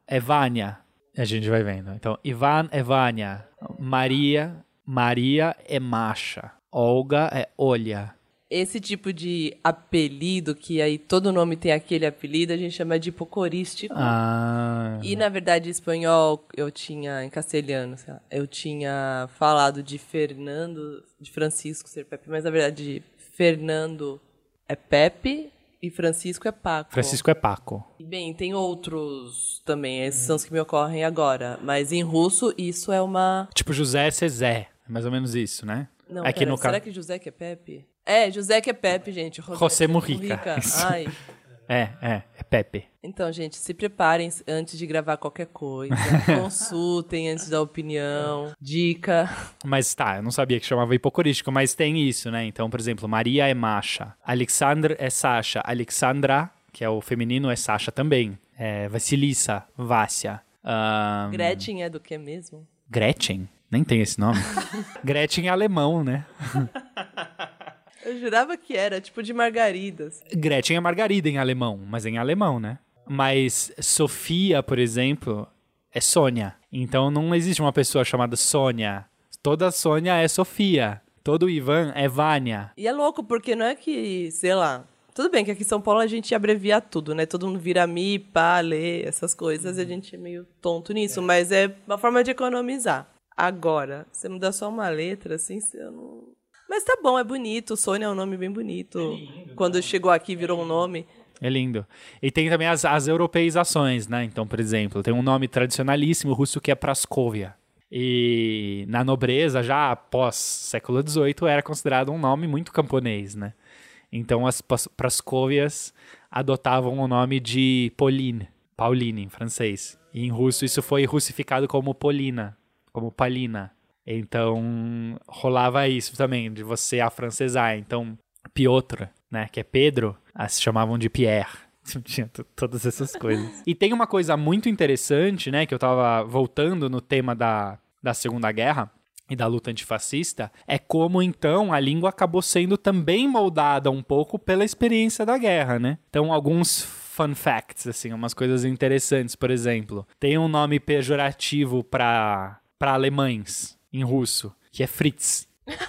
é Vânia. A gente vai vendo. Então, Ivan é Vânia. Maria, Maria é Masha. Olga é Olha. Esse tipo de apelido, que aí todo nome tem aquele apelido, a gente chama de hipocorístico. Ah. E na verdade, em espanhol, eu tinha, em castelhano, sei lá, eu tinha falado de Fernando, de Francisco ser Pepe, mas na verdade, Fernando é Pepe e Francisco é Paco. Francisco é Paco. E, Bem, tem outros também, esses são os que me ocorrem agora. Mas em russo, isso é uma. Tipo José Cezé. É mais ou menos isso, né? Não, Aqui pera, no será caso. que José que é Pepe? É, José que é Pepe, gente. José Mujica. Ai. É, é. É Pepe. Então, gente, se preparem antes de gravar qualquer coisa. Consultem antes da opinião. Dica. Mas tá, eu não sabia que chamava hipocorístico, mas tem isso, né? Então, por exemplo, Maria é Masha, Alexandre é Sasha, Alexandra, que é o feminino, é Sasha também. É Vasilissa, Vácia. ahn, Gretchen é do que mesmo? Gretchen? Nem tem esse nome. Gretchen é alemão, né? Eu jurava que era, tipo de margaridas. Gretchen é Margarida em alemão, mas é em alemão, né? Mas Sofia, por exemplo, é Sônia. Então não existe uma pessoa chamada Sônia. Toda Sônia é Sofia. Todo Ivan é Vânia. E é louco, porque não é que, sei lá. Tudo bem que aqui em São Paulo a gente abrevia tudo, né? Todo mundo vira mi, pá, lê, essas coisas, e a gente é meio tonto nisso, mas é uma forma de economizar. Agora, você mudar só uma letra, assim, você não. Mas tá bom, é bonito. Sônia é um nome bem bonito. Quando chegou aqui, virou um nome. É lindo. E tem também as, as europeizações, né? Então, por exemplo, tem um nome tradicionalíssimo russo que é Praskovia. E na nobreza, já após século XVIII, era considerado um nome muito camponês, né? Então as Praskovias adotavam o nome de Pauline, Pauline em francês. E em russo isso foi russificado como Polina, como Palina. Então rolava isso também, de você afrancesar. Então Piotr, né, que é Pedro, as chamavam de Pierre. Tinha todas essas coisas. E tem uma coisa muito interessante, né, que eu tava voltando no tema da, da Segunda Guerra e da luta antifascista, é como então a língua acabou sendo também moldada um pouco pela experiência da guerra, né? Então alguns fun facts, assim, umas coisas interessantes, por exemplo, tem um nome pejorativo para para alemães em russo, que é Fritz.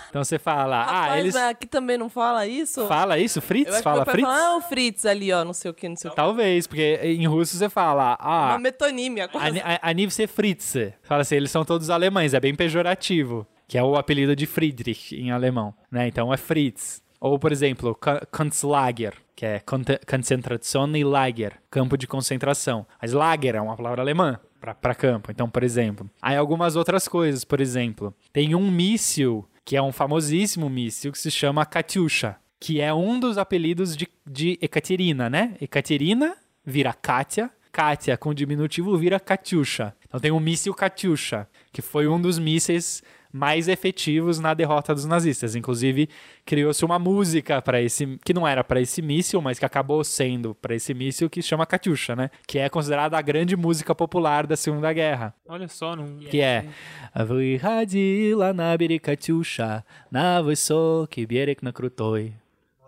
Então você fala, ah, Rapaz, eles mas aqui também não fala isso? fala isso, Fritz, fala Fritz. fala, ah, o Fritz ali, ó, não sei o que, não sei o que. Talvez, porque em russo você fala, ah, Uma metonímia, quase. a, a, a Nivse Fritze. Fala assim, eles são todos alemães, é bem pejorativo. Que é o apelido de Friedrich em alemão, né? Então é Fritz. Ou, por exemplo, Ka- Kanzlager, que é Conte- Konzentration e Lager, campo de concentração. Mas Lager é uma palavra alemã para campo. Então, por exemplo, aí algumas outras coisas, por exemplo, tem um míssil, que é um famosíssimo míssil, que se chama Katyusha, que é um dos apelidos de, de Ekaterina, né? Ekaterina vira Katia, Katia com diminutivo vira Katyusha. Então tem o míssil Katyusha, que foi um dos mísseis mais efetivos na derrota dos nazistas. Inclusive, criou-se uma música para esse que não era para esse míssil, mas que acabou sendo para esse míssil que se chama Katyusha, né? Que é considerada a grande música popular da Segunda Guerra. Olha só, não. Que é Выходила на берег Катюша, на высокий берег на крутой.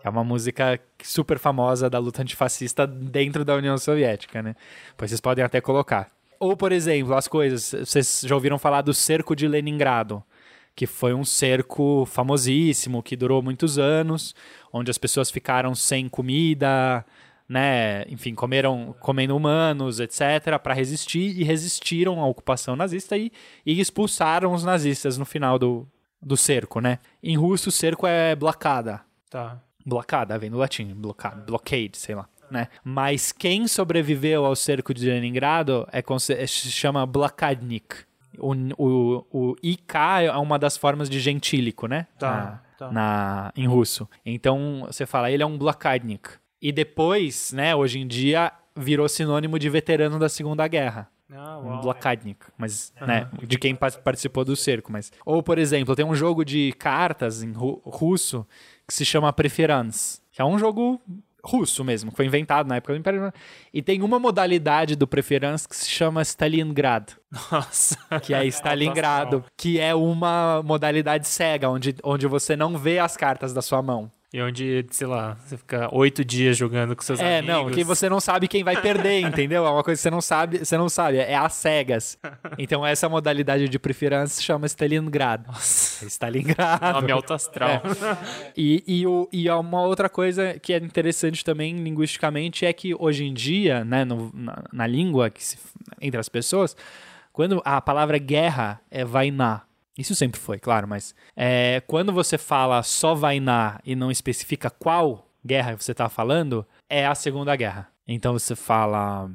Que é uma música super famosa da luta antifascista dentro da União Soviética, né? Pois vocês podem até colocar. Ou, por exemplo, as coisas. Vocês já ouviram falar do cerco de Leningrado? Que foi um cerco famosíssimo, que durou muitos anos, onde as pessoas ficaram sem comida, né? Enfim, comeram, comendo humanos, etc., para resistir e resistiram à ocupação nazista e, e expulsaram os nazistas no final do, do cerco, né? Em russo, cerco é blocada. Tá. Blocada, vem do latim, blockade, blockade, sei lá. Né? Mas quem sobreviveu ao cerco de Leningrado é, conse- se chama blokadnik. O, o, o IK é uma das formas de gentílico, né? Tá, Na- tá. na- em russo. Então você fala, ele é um blokadnik. E depois, né, hoje em dia, virou sinônimo de veterano da Segunda Guerra. Ah, Um blokadnik, mas, né, de quem pa- participou do cerco, mas... Ou, por exemplo, tem um jogo de cartas em ru- russo que se chama Preference, que é um jogo russo mesmo, que foi inventado na época do Império. E tem uma modalidade do Preference que se chama Stalingrad, Nossa. que é Stalingrado, que é uma modalidade cega, onde, onde você não vê as cartas da sua mão. E onde, sei lá, você fica oito dias jogando com seus É, amigos. não, que você não sabe quem vai perder, entendeu? É uma coisa que você não sabe, você não sabe, é às cegas. Então essa modalidade de preferência se chama Stalingrado. Nossa. Stalingrado. Nome alto astral. E, e, o, e uma outra coisa que é interessante também linguisticamente é que hoje em dia, né, no- na, na língua que se- entre as pessoas, quando a palavra guerra é vainá, isso sempre foi, claro, mas é, quando você fala só vainá e não especifica qual guerra você está falando, é a Segunda Guerra. Então você fala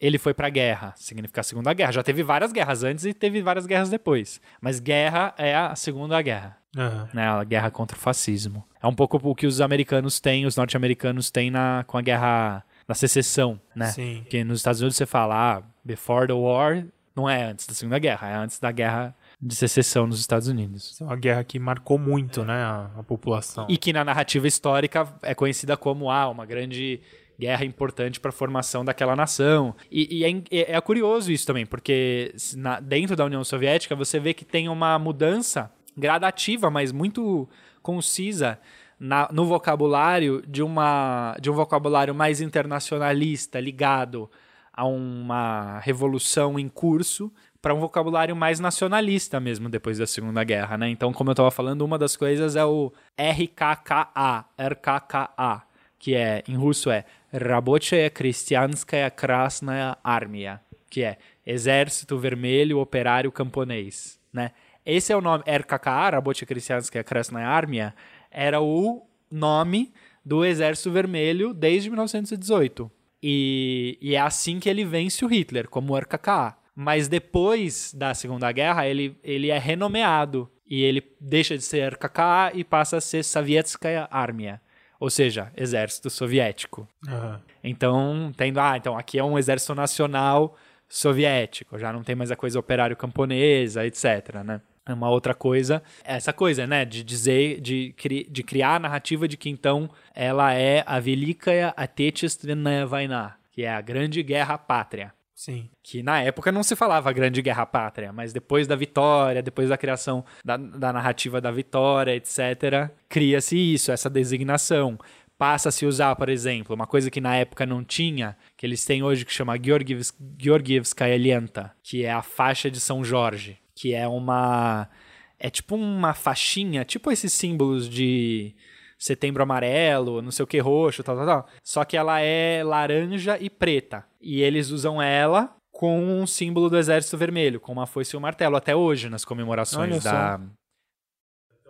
ele foi pra guerra, significa a Segunda Guerra. Já teve várias guerras antes e teve várias guerras depois. Mas guerra é a Segunda Guerra Aham. né, a guerra contra o fascismo. É um pouco o que os americanos têm, os norte-americanos têm na, com a guerra da secessão, né? Sim. Porque nos Estados Unidos você fala, ah, before the war, não é antes da Segunda Guerra, é antes da guerra de secessão nos Estados Unidos. É uma guerra que marcou muito, né, a, a população. E que na narrativa histórica é conhecida como ah, uma grande guerra importante para a formação daquela nação. E, e é, é- é curioso isso também, porque na- dentro da União Soviética você vê que tem uma mudança gradativa, mas muito concisa na- no vocabulário de, uma, de um vocabulário mais internacionalista, ligado a uma revolução em curso para um vocabulário mais nacionalista mesmo depois da Segunda Guerra, né? Então, como eu estava falando, uma das coisas é o RKKA, RKKA, que é em russo é Rabochaya é Kristianskaya é Krasnaya Armia, que é Exército Vermelho Operário Camponês, né? Esse é o nome RKKA, Rabochaya é Kristianskaya Krasnaya Armia, era o nome do Exército Vermelho desde 1918. E, e é assim que ele vence o Hitler, como RKKA. Mas depois da Segunda Guerra, ele, ele é renomeado. E ele deixa de ser RKKA e passa a ser Sovietskaya Armia. Ou seja, Exército Soviético. Aham. Então, tendo, ah, então aqui é um exército nacional soviético, já não tem mais a coisa operário camponesa, etc, né? É Uma outra coisa, essa coisa, né, de dizer, de, cri- de criar a narrativa de que então ela é a Velikaya Atechestvenaya Vaina, que é a Grande Guerra Pátria Sim. que na época não se falava Grande Guerra Pátria, mas depois da vitória, depois da criação da, da narrativa da vitória, etc., cria-se isso, essa designação. Passa a se usar, por exemplo, uma coisa que na época não tinha, que eles têm hoje que chama Georgievs- Georgievskaya Lenta, que é a faixa de São Jorge, que é uma... É tipo uma faixinha, tipo esses símbolos de setembro amarelo, não sei o que roxo, tal, tal, tal. Só que ela é laranja e preta. E eles usam ela com um símbolo do Exército Vermelho, com uma foice e um martelo, até hoje nas comemorações da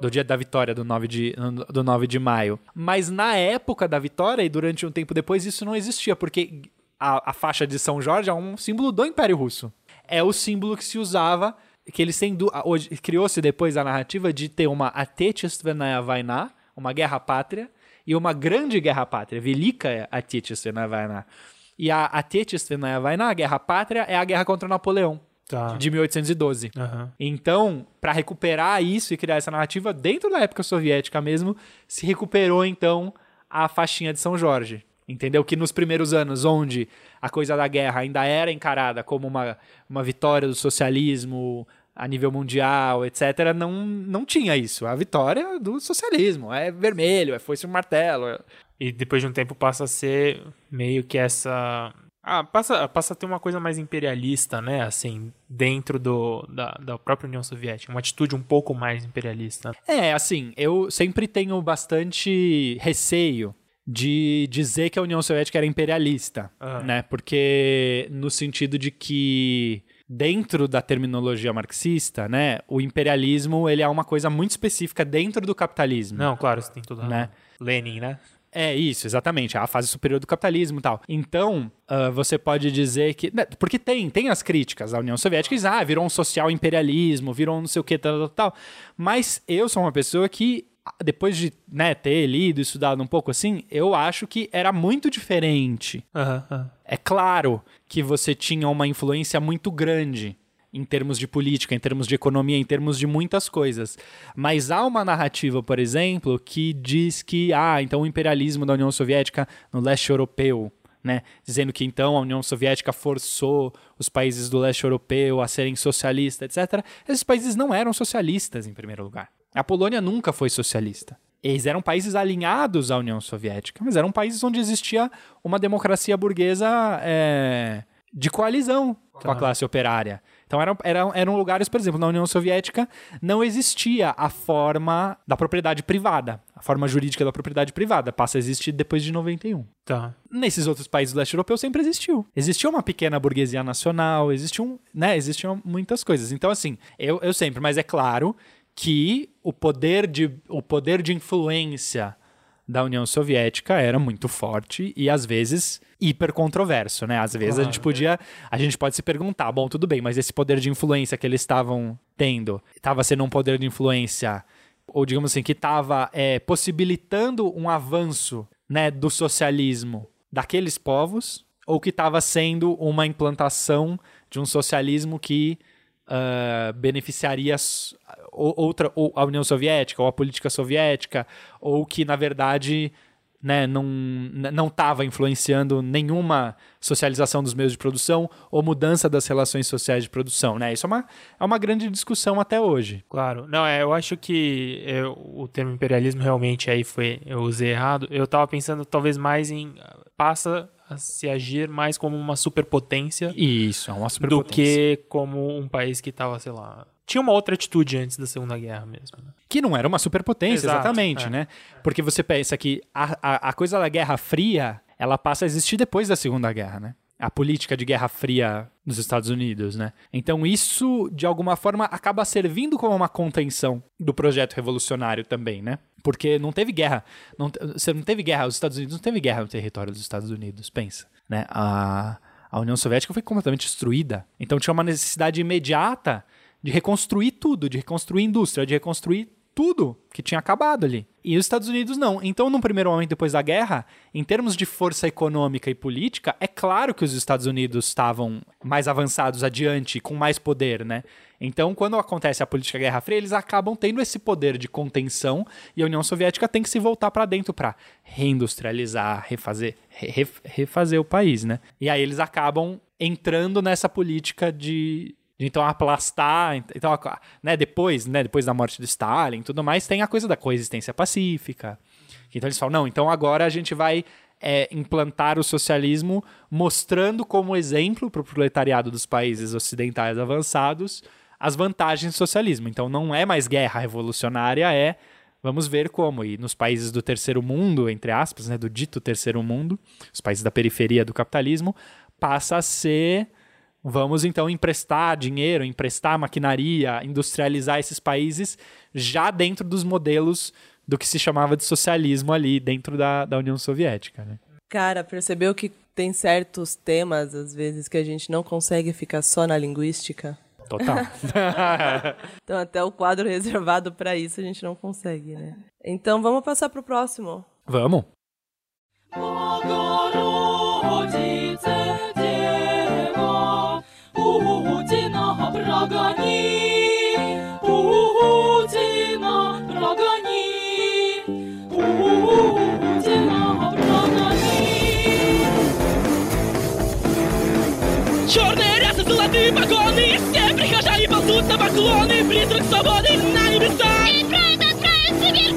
do dia da vitória do 9 de, do 9 de maio. Mas na época da vitória e durante um tempo depois isso não existia, porque a, a faixa de São Jorge é um símbolo do Império Russo. É o símbolo que se usava, que eles têm... Criou-se depois a narrativa de ter uma Atechestvenaya Vaina, uma guerra pátria, e uma grande guerra pátria, Velika Atechestvenaya Vaina. E a Atechestvenaya Vaina, a guerra pátria, é a guerra contra Napoleão. Tá. de 1812. Aham. Então, para recuperar isso e criar essa narrativa dentro da época soviética mesmo, se recuperou então a faixinha de São Jorge. Entendeu? Que nos primeiros anos, onde a coisa da guerra ainda era encarada como uma, uma vitória do socialismo a nível mundial, etc., não, não tinha isso. A vitória do socialismo. É vermelho, é foice um martelo. é- E depois de um tempo passa a ser meio que essa. Ah, passa, passa a ter uma coisa mais imperialista, né? Assim, dentro do, da, da própria União Soviética. Uma atitude um pouco mais imperialista. É, assim, eu sempre tenho bastante receio de dizer que a União Soviética era imperialista, Ah. né? Porque no sentido de que dentro da terminologia marxista, né, o imperialismo ele é uma coisa muito específica dentro do capitalismo. Não, claro, você tem tudo. Né? Lenin, né? É isso, exatamente, a fase superior do capitalismo e tal. Então, ah, você pode dizer que. né, Porque tem, tem as críticas da União Soviética, diz, ah, virou um social imperialismo, virou um não sei o que, tal, tal, tal. Mas eu sou uma pessoa que, depois de né, ter lido e estudado um pouco assim, eu acho que era muito diferente. Aham, aham. É claro que você tinha uma influência muito grande em termos de política, em termos de economia, em termos de muitas coisas. Mas há uma narrativa, por exemplo, que diz que, ah, então o imperialismo da União Soviética no leste europeu, né? Dizendo que então a União Soviética forçou os países do leste europeu a serem socialistas, etc. Esses países não eram socialistas, em primeiro lugar. A Polônia nunca foi socialista. Eles eram países alinhados à União Soviética, mas eram países onde existia uma democracia burguesa é, de coalizão com a classe operária. Então eram, eram, eram lugares, por exemplo, na União Soviética não existia a forma da propriedade privada. A forma jurídica da propriedade privada passa a existir depois de 91. Tá. Nesses outros países do leste europeu sempre existiu. Existia uma pequena burguesia nacional, existiam, né, existiam muitas coisas. Então, assim, eu, eu sempre, mas é claro que o poder de, o poder de influência da União Soviética era muito forte e às vezes hiper controverso, né? Às vezes a gente podia, a gente pode se perguntar, bom, tudo bem, mas esse poder de influência que eles estavam tendo, estava sendo um poder de influência ou digamos assim que estava possibilitando um avanço, né, do socialismo daqueles povos ou que estava sendo uma implantação de um socialismo que ah, beneficiaria outra ou a União Soviética ou a política soviética ou que na verdade né, não não estava influenciando nenhuma socialização dos meios de produção ou mudança das relações sociais de produção, né? Isso é uma, é uma grande discussão até hoje. Claro. Não, é, eu acho que eu- o termo imperialismo realmente aí foi. Eu usei errado. Eu tava pensando talvez mais em. Passa a se agir mais como uma superpotência Isso, é uma do superpotência. que como um país que tava, sei lá. Tinha uma outra atitude antes da Segunda Guerra mesmo. né? Que não era uma superpotência, Exato, exatamente, é. né? Porque você pensa que a, a, a coisa da Guerra Fria, ela passa a existir depois da Segunda Guerra, né? A política de Guerra Fria nos Estados Unidos, né? Então isso, de alguma forma, acaba servindo como uma contenção do projeto revolucionário também, né? Porque não teve guerra. Não, você não teve guerra, os Estados Unidos não teve guerra no território dos Estados Unidos, pensa, né? A, a União Soviética foi completamente destruída. Então tinha uma necessidade imediata de reconstruir tudo, de reconstruir indústria, de reconstruir tudo que tinha acabado ali. E os Estados Unidos não. Então, num primeiro momento depois da guerra, em termos de força econômica e política, é claro que os Estados Unidos estavam mais avançados adiante, com mais poder, né? Então, quando acontece a política Guerra Fria, eles acabam tendo esse poder de contenção e a União Soviética tem que se voltar para dentro para reindustrializar, refazer, re- refazer o país, né? E aí eles acabam entrando nessa política de, de, então aplastar, então, né, depois, né, depois da morte do Stalin tudo mais, tem a coisa da coexistência pacífica. Então eles falam, não, então agora a gente vai é, implantar o socialismo mostrando como exemplo para o proletariado dos países ocidentais avançados as vantagens do socialismo. Então não é mais guerra revolucionária, é vamos ver como. E nos países do terceiro mundo, entre aspas, né, do dito terceiro mundo, os países da periferia do capitalismo, passa a ser vamos então emprestar dinheiro, emprestar maquinaria, industrializar esses países já dentro dos modelos do que se chamava de socialismo ali dentro da, da União Soviética. Né? Cara, percebeu que tem certos temas, às vezes, que a gente não consegue ficar só na linguística? Total. Então, até o quadro reservado para isso a gente não consegue, né? Então, vamos passar pro próximo. Vamos. прогони, Путина прогони, Путина прогони. Черные рясы, золотые погоны, все прихожане ползут на поклоны, призрак свободы на небеса. Отправят, отправят в Сибирь,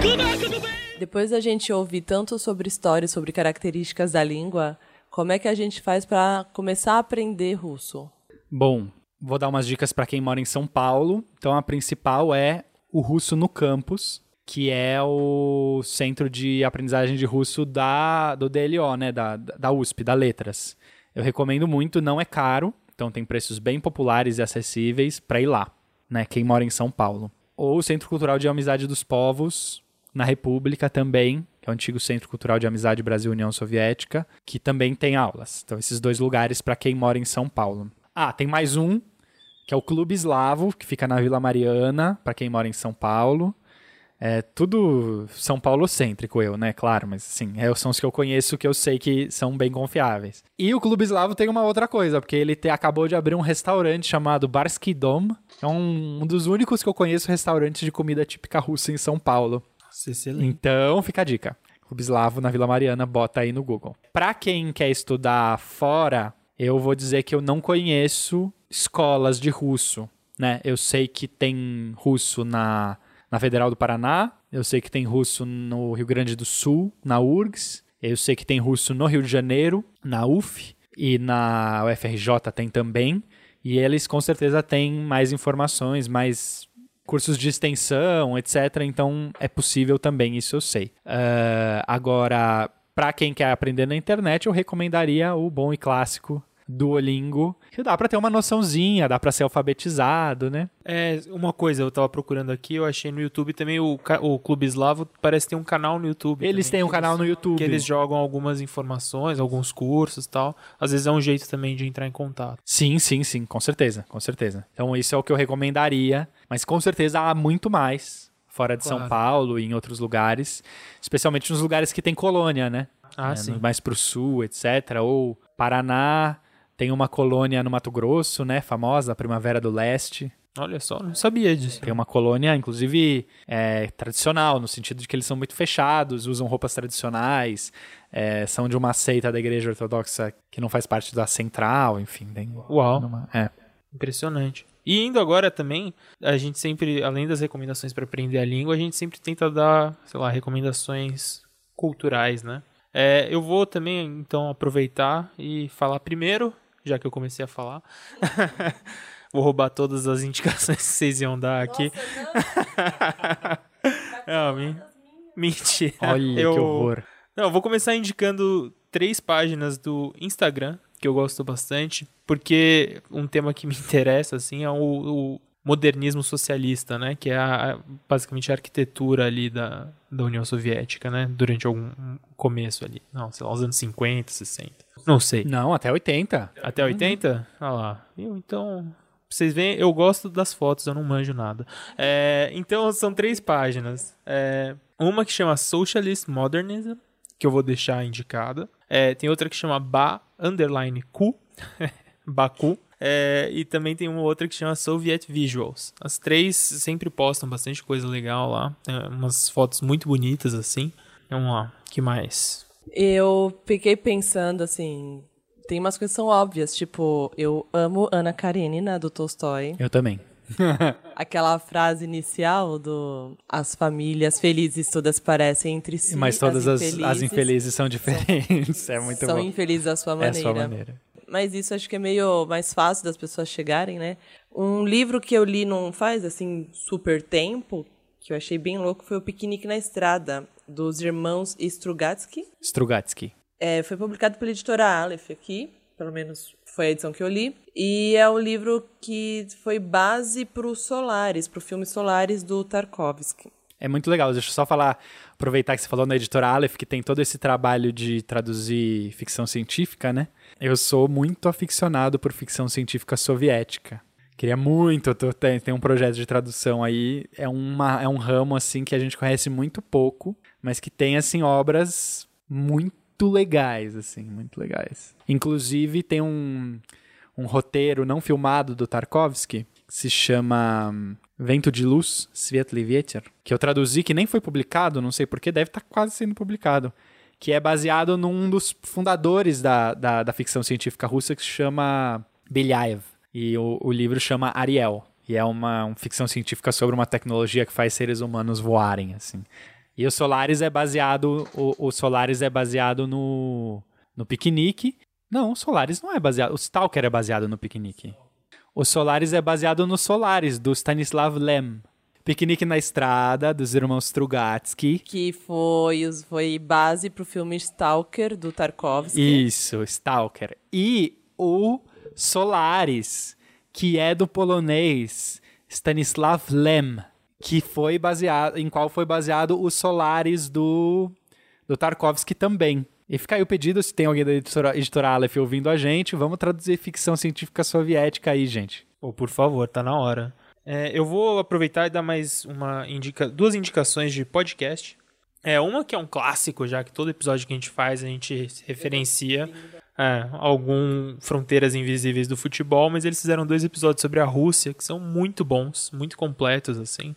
Глубоко, глубоко. Depois da gente ouvir tanto sobre história, sobre características da língua, como é que a gente faz para começar a aprender russo? Bom, vou dar umas dicas para quem mora em São Paulo. Então a principal é o russo no campus, que é o centro de aprendizagem de russo da do DLO, né, da, da USP, da Letras. Eu recomendo muito, não é caro, então tem preços bem populares e acessíveis para ir lá, né, quem mora em São Paulo. Ou o Centro Cultural de Amizade dos Povos, na República também, é o antigo Centro Cultural de Amizade Brasil-União Soviética, que também tem aulas. Então esses dois lugares para quem mora em São Paulo. Ah, tem mais um, que é o Clube Eslavo, que fica na Vila Mariana, para quem mora em São Paulo. É tudo São Paulo cêntrico eu, né? Claro, mas assim, é, são os que eu conheço que eu sei que são bem confiáveis. E o Clube Eslavo tem uma outra coisa, porque ele te- acabou de abrir um restaurante chamado Barsky Dom. É um, um dos únicos que eu conheço restaurantes de comida típica russa em São Paulo. Excelente. Então, fica a dica. Clube Eslavo na Vila Mariana, bota aí no Google. Pra quem quer estudar fora, eu vou dizer que eu não conheço escolas de russo, né? Eu sei que tem russo na, na Federal do Paraná, eu sei que tem russo no Rio Grande do Sul, na URGS, eu sei que tem russo no Rio de Janeiro, na UF, e na UFRJ tem também, e eles com certeza têm mais informações, mais cursos de extensão, etc. Então é possível também, isso eu sei. Ah, agora, para quem quer aprender na internet, eu recomendaria o bom e clássico Duolingo, que dá para ter uma noçãozinha, dá para ser alfabetizado, né? É, uma coisa, eu tava procurando aqui, eu achei no YouTube também o, o Clube Eslavo parece ter um canal no YouTube. Eles também, têm um canal no YouTube. Que eles jogam algumas informações, alguns cursos e tal. Às vezes é um jeito também de entrar em contato. Sim, sim, sim, com certeza, com certeza. Então isso é o que eu recomendaria, mas com certeza há muito mais fora de São Claro. Paulo e em outros lugares, especialmente nos lugares que tem colônia, né? Ah, É, sim. mais pro sul, etc. Ou Paraná, tem uma colônia no Mato Grosso, né? Famosa, a Primavera do Leste. Olha só, não sabia disso. Tem uma colônia, inclusive, é, tradicional, no sentido de que eles são muito fechados, usam roupas tradicionais, é, são de uma seita da igreja ortodoxa que não faz parte da central, enfim. Tem Uau. uma- é. Impressionante. E indo agora também, a gente sempre, além das recomendações para aprender a língua, a gente sempre tenta dar, sei lá, recomendações culturais, né? É, eu vou também, então, aproveitar e falar primeiro, já que eu comecei a falar. vou roubar todas as indicações que vocês iam dar aqui. Não, men- mentira. Olha eu... que horror. Não, eu vou começar indicando três páginas do Instagram, que eu gosto bastante, porque um tema que me interessa, assim, é o, o modernismo socialista, né? Que é a- basicamente a arquitetura ali da, da União Soviética, né? Durante algum começo ali. Não, sei lá, os anos 50, 60. Não sei. Não, até 80. Até 80? Olha lá. Viu? Então, vocês veem, eu gosto das fotos, eu não manjo nada. É, então, são três páginas. É, uma que chama Socialist Modernism, que eu vou deixar indicada. É, tem outra que chama Ba Underline Ku, Baku. É, e também tem uma outra que chama Soviet Visuals. As três sempre postam bastante coisa legal lá. Tem umas fotos muito bonitas assim. Vamos lá, que mais? Eu fiquei pensando, assim, tem umas coisas que são óbvias, tipo, eu amo Ana Karenina, do Tolstói. Eu também. Aquela frase inicial do as famílias felizes todas parecem entre si, Mas todas as, as infelizes são diferentes. é muito são bom. infelizes à sua É a maneira. sua maneira. Mas isso acho que é meio mais fácil das pessoas chegarem, né? Um livro que eu li não faz, assim, super tempo, que eu achei bem louco, foi O Piquenique na Estrada, dos irmãos Strugatsky. Strugatsky. É, foi publicado pela editora Aleph aqui, pelo menos foi a edição que eu li. E é um livro que foi base para o Solares, para o filme Solares do Tarkovsky. É muito legal. Deixa eu só falar, aproveitar que você falou na editora Aleph, que tem todo esse trabalho de traduzir ficção científica, né? Eu sou muito aficionado por ficção científica soviética. Queria muito, tô, tem, tem um projeto de tradução aí, é, uma, é um ramo, assim, que a gente conhece muito pouco, mas que tem, assim, obras muito legais, assim, muito legais. Inclusive, tem um, um roteiro não filmado do Tarkovsky, que se chama hum, Vento de Luz, Veter, que eu traduzi, que nem foi publicado, não sei porquê, deve estar quase sendo publicado, que é baseado num dos fundadores da, da, da ficção científica russa que se chama Belyaev. E o, o livro chama Ariel. E é uma, uma ficção científica sobre uma tecnologia que faz seres humanos voarem, assim. E o Solaris é baseado. O, o Solaris é baseado no. no piquenique. Não, o Solaris não é baseado. O Stalker é baseado no piquenique. O Solaris é baseado no Solaris, do Stanislav Lem. Piquenique na Estrada, dos irmãos Strugatsky. Que foi, foi base pro filme Stalker, do Tarkovsky. Isso, Stalker. E o Solaris, que é do polonês Stanislav Lem, que foi baseado, em qual foi baseado o Solaris do, do Tarkovsky também. E fica aí o pedido, se tem alguém da editora, editora Aleph ouvindo a gente, vamos traduzir ficção científica soviética aí, gente. Ou por favor, tá na hora. É, eu vou aproveitar e dar mais uma indica, duas indicações de podcast. É uma que é um clássico, já que todo episódio que a gente faz a gente referencia é, algum Fronteiras Invisíveis do futebol, mas eles fizeram dois episódios sobre a Rússia que são muito bons, muito completos assim.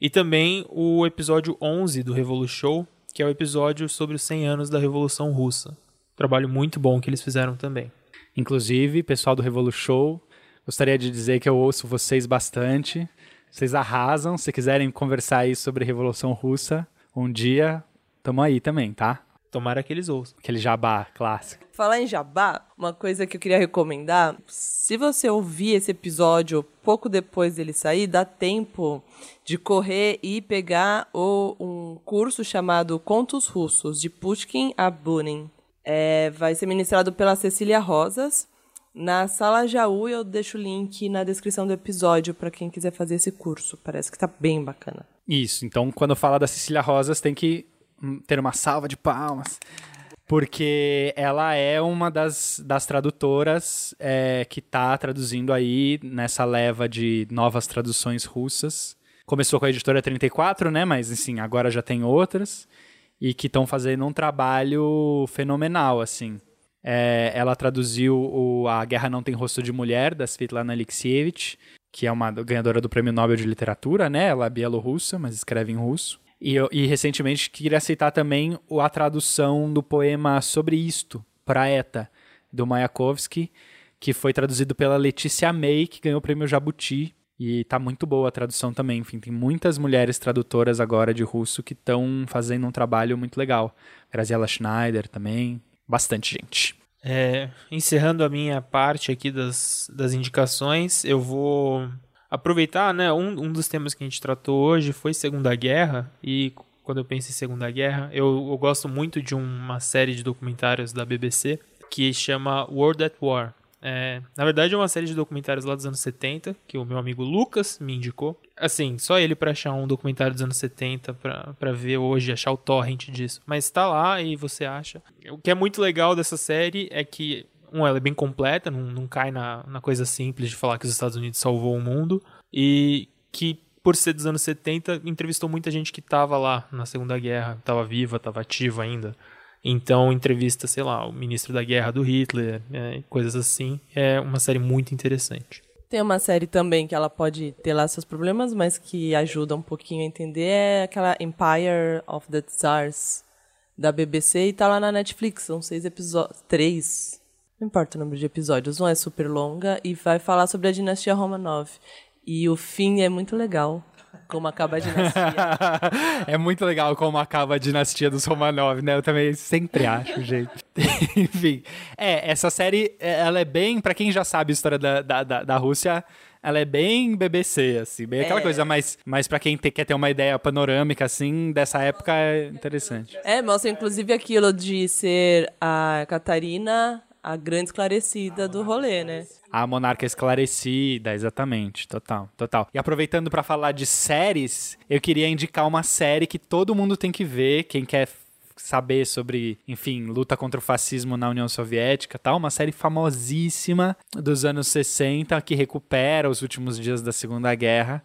E também o episódio 11 do Revolu Show, que é o episódio sobre os 100 anos da Revolução Russa. Trabalho muito bom que eles fizeram também. Inclusive, pessoal do Revolu Show, gostaria de dizer que eu ouço vocês bastante. Vocês arrasam. Se quiserem conversar aí sobre Revolução Russa, um dia, tamo aí também, tá? Tomara que eles ouçam. Aquele jabá clássico. Falar em jabá, uma coisa que eu queria recomendar, se você ouvir esse episódio pouco depois dele sair, dá tempo de correr e pegar o, um curso chamado Contos Russos, de Pushkin a Bunin. É, vai ser ministrado pela Cecília Rosas, na Sala Jaú, eu deixo o link na descrição do episódio para quem quiser fazer esse curso. Parece que tá bem bacana. Isso, então quando fala da Cecília Rosas tem que hum, ter uma salva de palmas. Porque ela é uma das, das tradutoras é, que está traduzindo aí nessa leva de novas traduções russas. Começou com a editora 34, né? Mas, assim, agora já tem outras. E que estão fazendo um trabalho fenomenal, assim. É, ela traduziu o A Guerra Não Tem Rosto de Mulher, da Svetlana Alexievich, que é uma ganhadora do Prêmio Nobel de Literatura, né? Ela é bielorrussa, mas escreve em russo. E, e recentemente queria aceitar também a tradução do poema Sobre Isto, Praeta, do Mayakovsky, que foi traduzido pela Letícia May, que ganhou o prêmio Jabuti. E tá muito boa a tradução também. Enfim, tem muitas mulheres tradutoras agora de russo que estão fazendo um trabalho muito legal. Graziela Schneider também. Bastante gente. É, encerrando a minha parte aqui das, das indicações, eu vou aproveitar, né? Um, um dos temas que a gente tratou hoje foi Segunda Guerra, e quando eu penso em Segunda Guerra, eu, eu gosto muito de uma série de documentários da BBC que chama World at War. É, na verdade, é uma série de documentários lá dos anos 70, que o meu amigo Lucas me indicou. Assim, só ele pra achar um documentário dos anos 70 pra, pra ver hoje, achar o torrent disso. Mas tá lá e você acha. O que é muito legal dessa série é que, um, ela é bem completa, não, não cai na, na coisa simples de falar que os Estados Unidos salvou o mundo. E que, por ser dos anos 70, entrevistou muita gente que tava lá na Segunda Guerra, tava viva, tava ativa ainda. Então, entrevista, sei lá, o ministro da guerra do Hitler, é, coisas assim. É uma série muito interessante. Tem uma série também que ela pode ter lá seus problemas, mas que ajuda um pouquinho a entender, é aquela Empire of the Tsars da BBC e tá lá na Netflix, são seis episódios, três, não importa o número de episódios, não é super longa e vai falar sobre a dinastia Romanov. E o fim é muito legal, como acaba a dinastia. é muito legal como acaba a dinastia dos Romanov, né? Eu também sempre acho, gente. Enfim, é, essa série, é, ela é bem, pra quem já sabe a história da, da, da, da Rússia, ela é bem BBC, assim, bem aquela É. coisa, mas, mas pra quem te- quer ter uma ideia panorâmica, assim, dessa época é interessante. É, mostra inclusive aquilo de ser a Catarina a grande esclarecida do rolê, né? A monarca esclarecida, exatamente, total, total. E aproveitando pra falar de séries, eu queria indicar uma série que todo mundo tem que ver, quem quer saber sobre, enfim, luta contra o fascismo na União Soviética, tal, uma série famosíssima dos anos 60 que recupera os últimos dias da Segunda Guerra,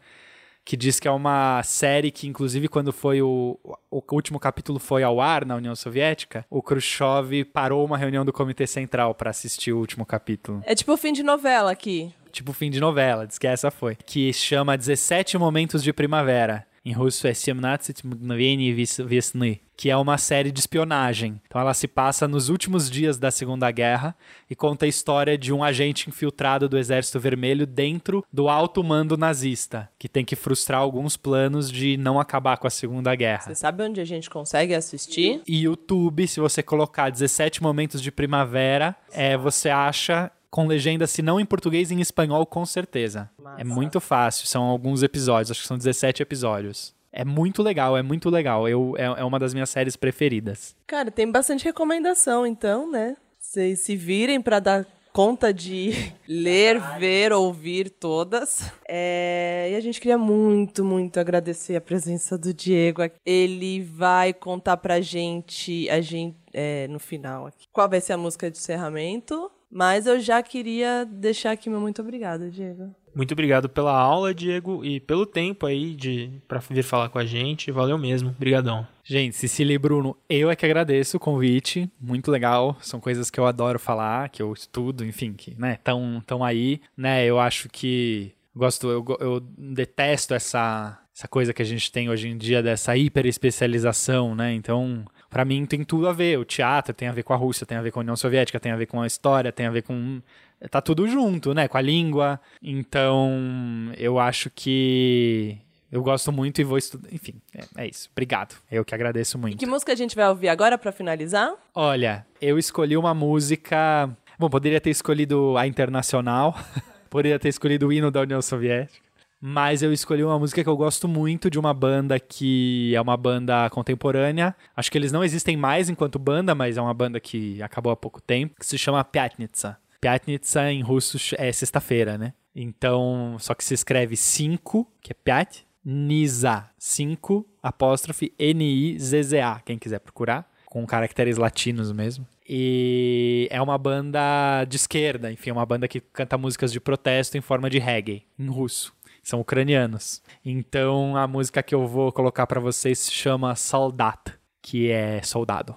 que diz que é uma série que, inclusive, quando foi o, o último capítulo foi ao ar na União Soviética, o Khrushchev parou uma reunião do Comitê Central pra assistir o último capítulo. É tipo o fim de novela aqui. Tipo fim de novela, diz que essa foi. Que chama 17 Momentos de Primavera. Em russo é 17 mгновений вес- весны, que é uma série de espionagem. Então ela se passa nos últimos dias da Segunda Guerra e conta a história de um agente infiltrado do Exército Vermelho dentro do alto mando nazista, que tem que frustrar alguns planos de não acabar com a Segunda Guerra. Você sabe onde a gente consegue assistir? E YouTube, se você colocar 17 momentos de primavera, é, você acha com legenda, se não em português, em espanhol, com certeza. É muito fácil, são alguns episódios, acho que são 17 episódios. É muito legal, é muito legal. Eu, é, é uma das minhas séries preferidas. Cara, tem bastante recomendação, então, né? Vocês se virem pra dar conta de ler, ver, ouvir todas. É, E a gente queria muito, muito agradecer a presença do Diego. Ele vai contar pra gente, a gente é, no final, aqui, qual vai ser a música de encerramento. Mas eu já queria deixar aqui meu muito obrigado, Diego. Muito obrigado pela aula, Diego, e pelo tempo aí de para vir falar com a gente. Valeu mesmo. Obrigadão. Gente, Cecília e Bruno, eu é que agradeço o convite. Muito legal. São coisas que eu adoro falar, que eu estudo, enfim, que, né, tão, tão aí, né? Eu acho que gosto, eu, go- eu detesto essa essa coisa que a gente tem hoje em dia dessa hiperespecialização, né? Então, pra mim tem tudo a ver. O teatro tem a ver com a Rússia, tem a ver com a União Soviética, tem a ver com a história, tem a ver com tá tudo junto, né? Com a língua. Então, eu acho que eu gosto muito e vou estudar. Enfim, é, é isso. Obrigado. Eu que agradeço muito. Que música a gente vai ouvir agora pra finalizar? Olha, eu escolhi uma música. Bom, poderia ter escolhido a Internacional, poderia ter escolhido o hino da União Soviética, mas eu escolhi uma música que eu gosto muito de uma banda que é uma banda contemporânea. Acho que eles não existem mais enquanto banda, mas é uma banda que acabou há pouco tempo, que se chama Pyatnitsa. Pyatnitsa em russo é sexta-feira, né? Então, só que se escreve 5, que é Pyat, Niza, 5, apóstrofe N-I-Z-Z-A, quem quiser procurar, com caracteres latinos mesmo. E é uma banda de esquerda, enfim, é uma banda que canta músicas de protesto em forma de reggae, em russo. São ucranianos. Então a música que eu vou colocar pra vocês se chama Soldat, que é soldado.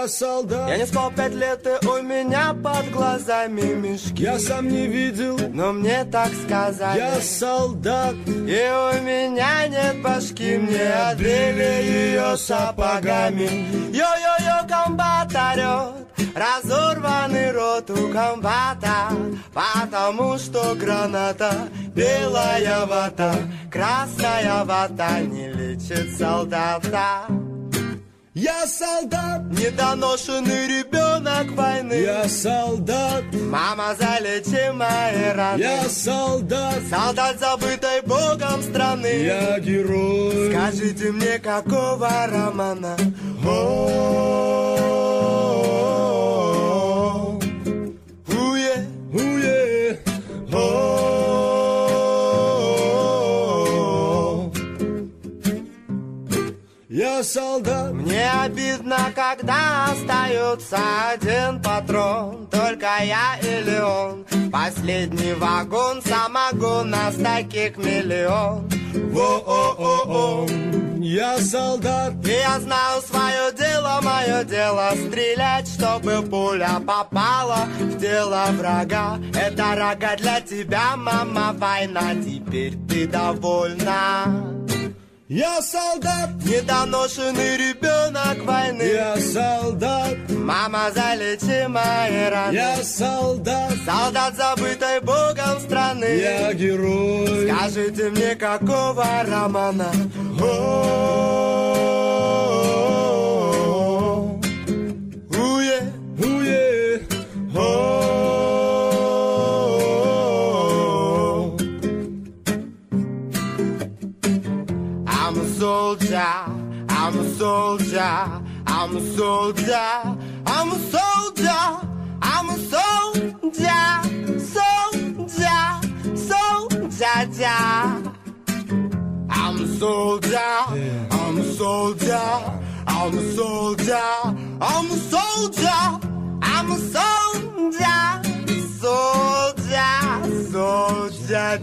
Я солдат. Я не спал пять лет, и у меня под глазами мешки. Я сам не видел, но мне так сказали. Я солдат. И у меня нет башки, мне отбили ее сапогами. Йо-йо-йо, комбат орет, разорванный рот у комбата, потому что граната белая вата, красная вата не лечит солдата. Я солдат, недоношенный ребенок войны. Я солдат, мама залечи мои раны. Я солдат, солдат забытой богом страны. Я герой. Скажите мне, какого романа? О, Я солдат. Мне обидно, когда остается один патрон. Только я или он. Последний вагон самогона с таких миллион. Во-о-о-о. Я солдат. И я знаю свое дело, мое дело стрелять, чтобы пуля попала в тело врага. Это рога для тебя, мама, война. Теперь ты довольна. Я солдат, недоношенный ребенок войны. Я солдат, мама залечи мои раны. Я солдат, солдат забытой богом страны. Я герой. Скажите мне, какого романа? О, soldier, I'm a soldier, I'm a soldier, I'm a soldier, I'm a soldier, soldier, soldier. I'm a soldier, I'm a soldier, I'm a soldier, I'm a soldier, I'm a soldier, soldier, soldier.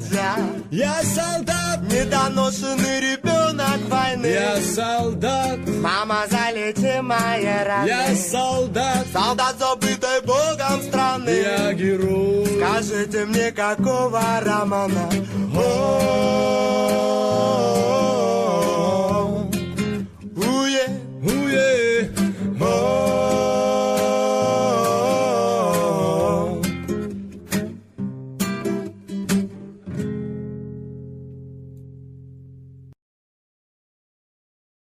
Я солдат, недоношенный ребенок войны. Я солдат, Мама, залети моя родная я солдат, Солдат забытой богом страны. Я герой. Скажите мне, какого романа? О,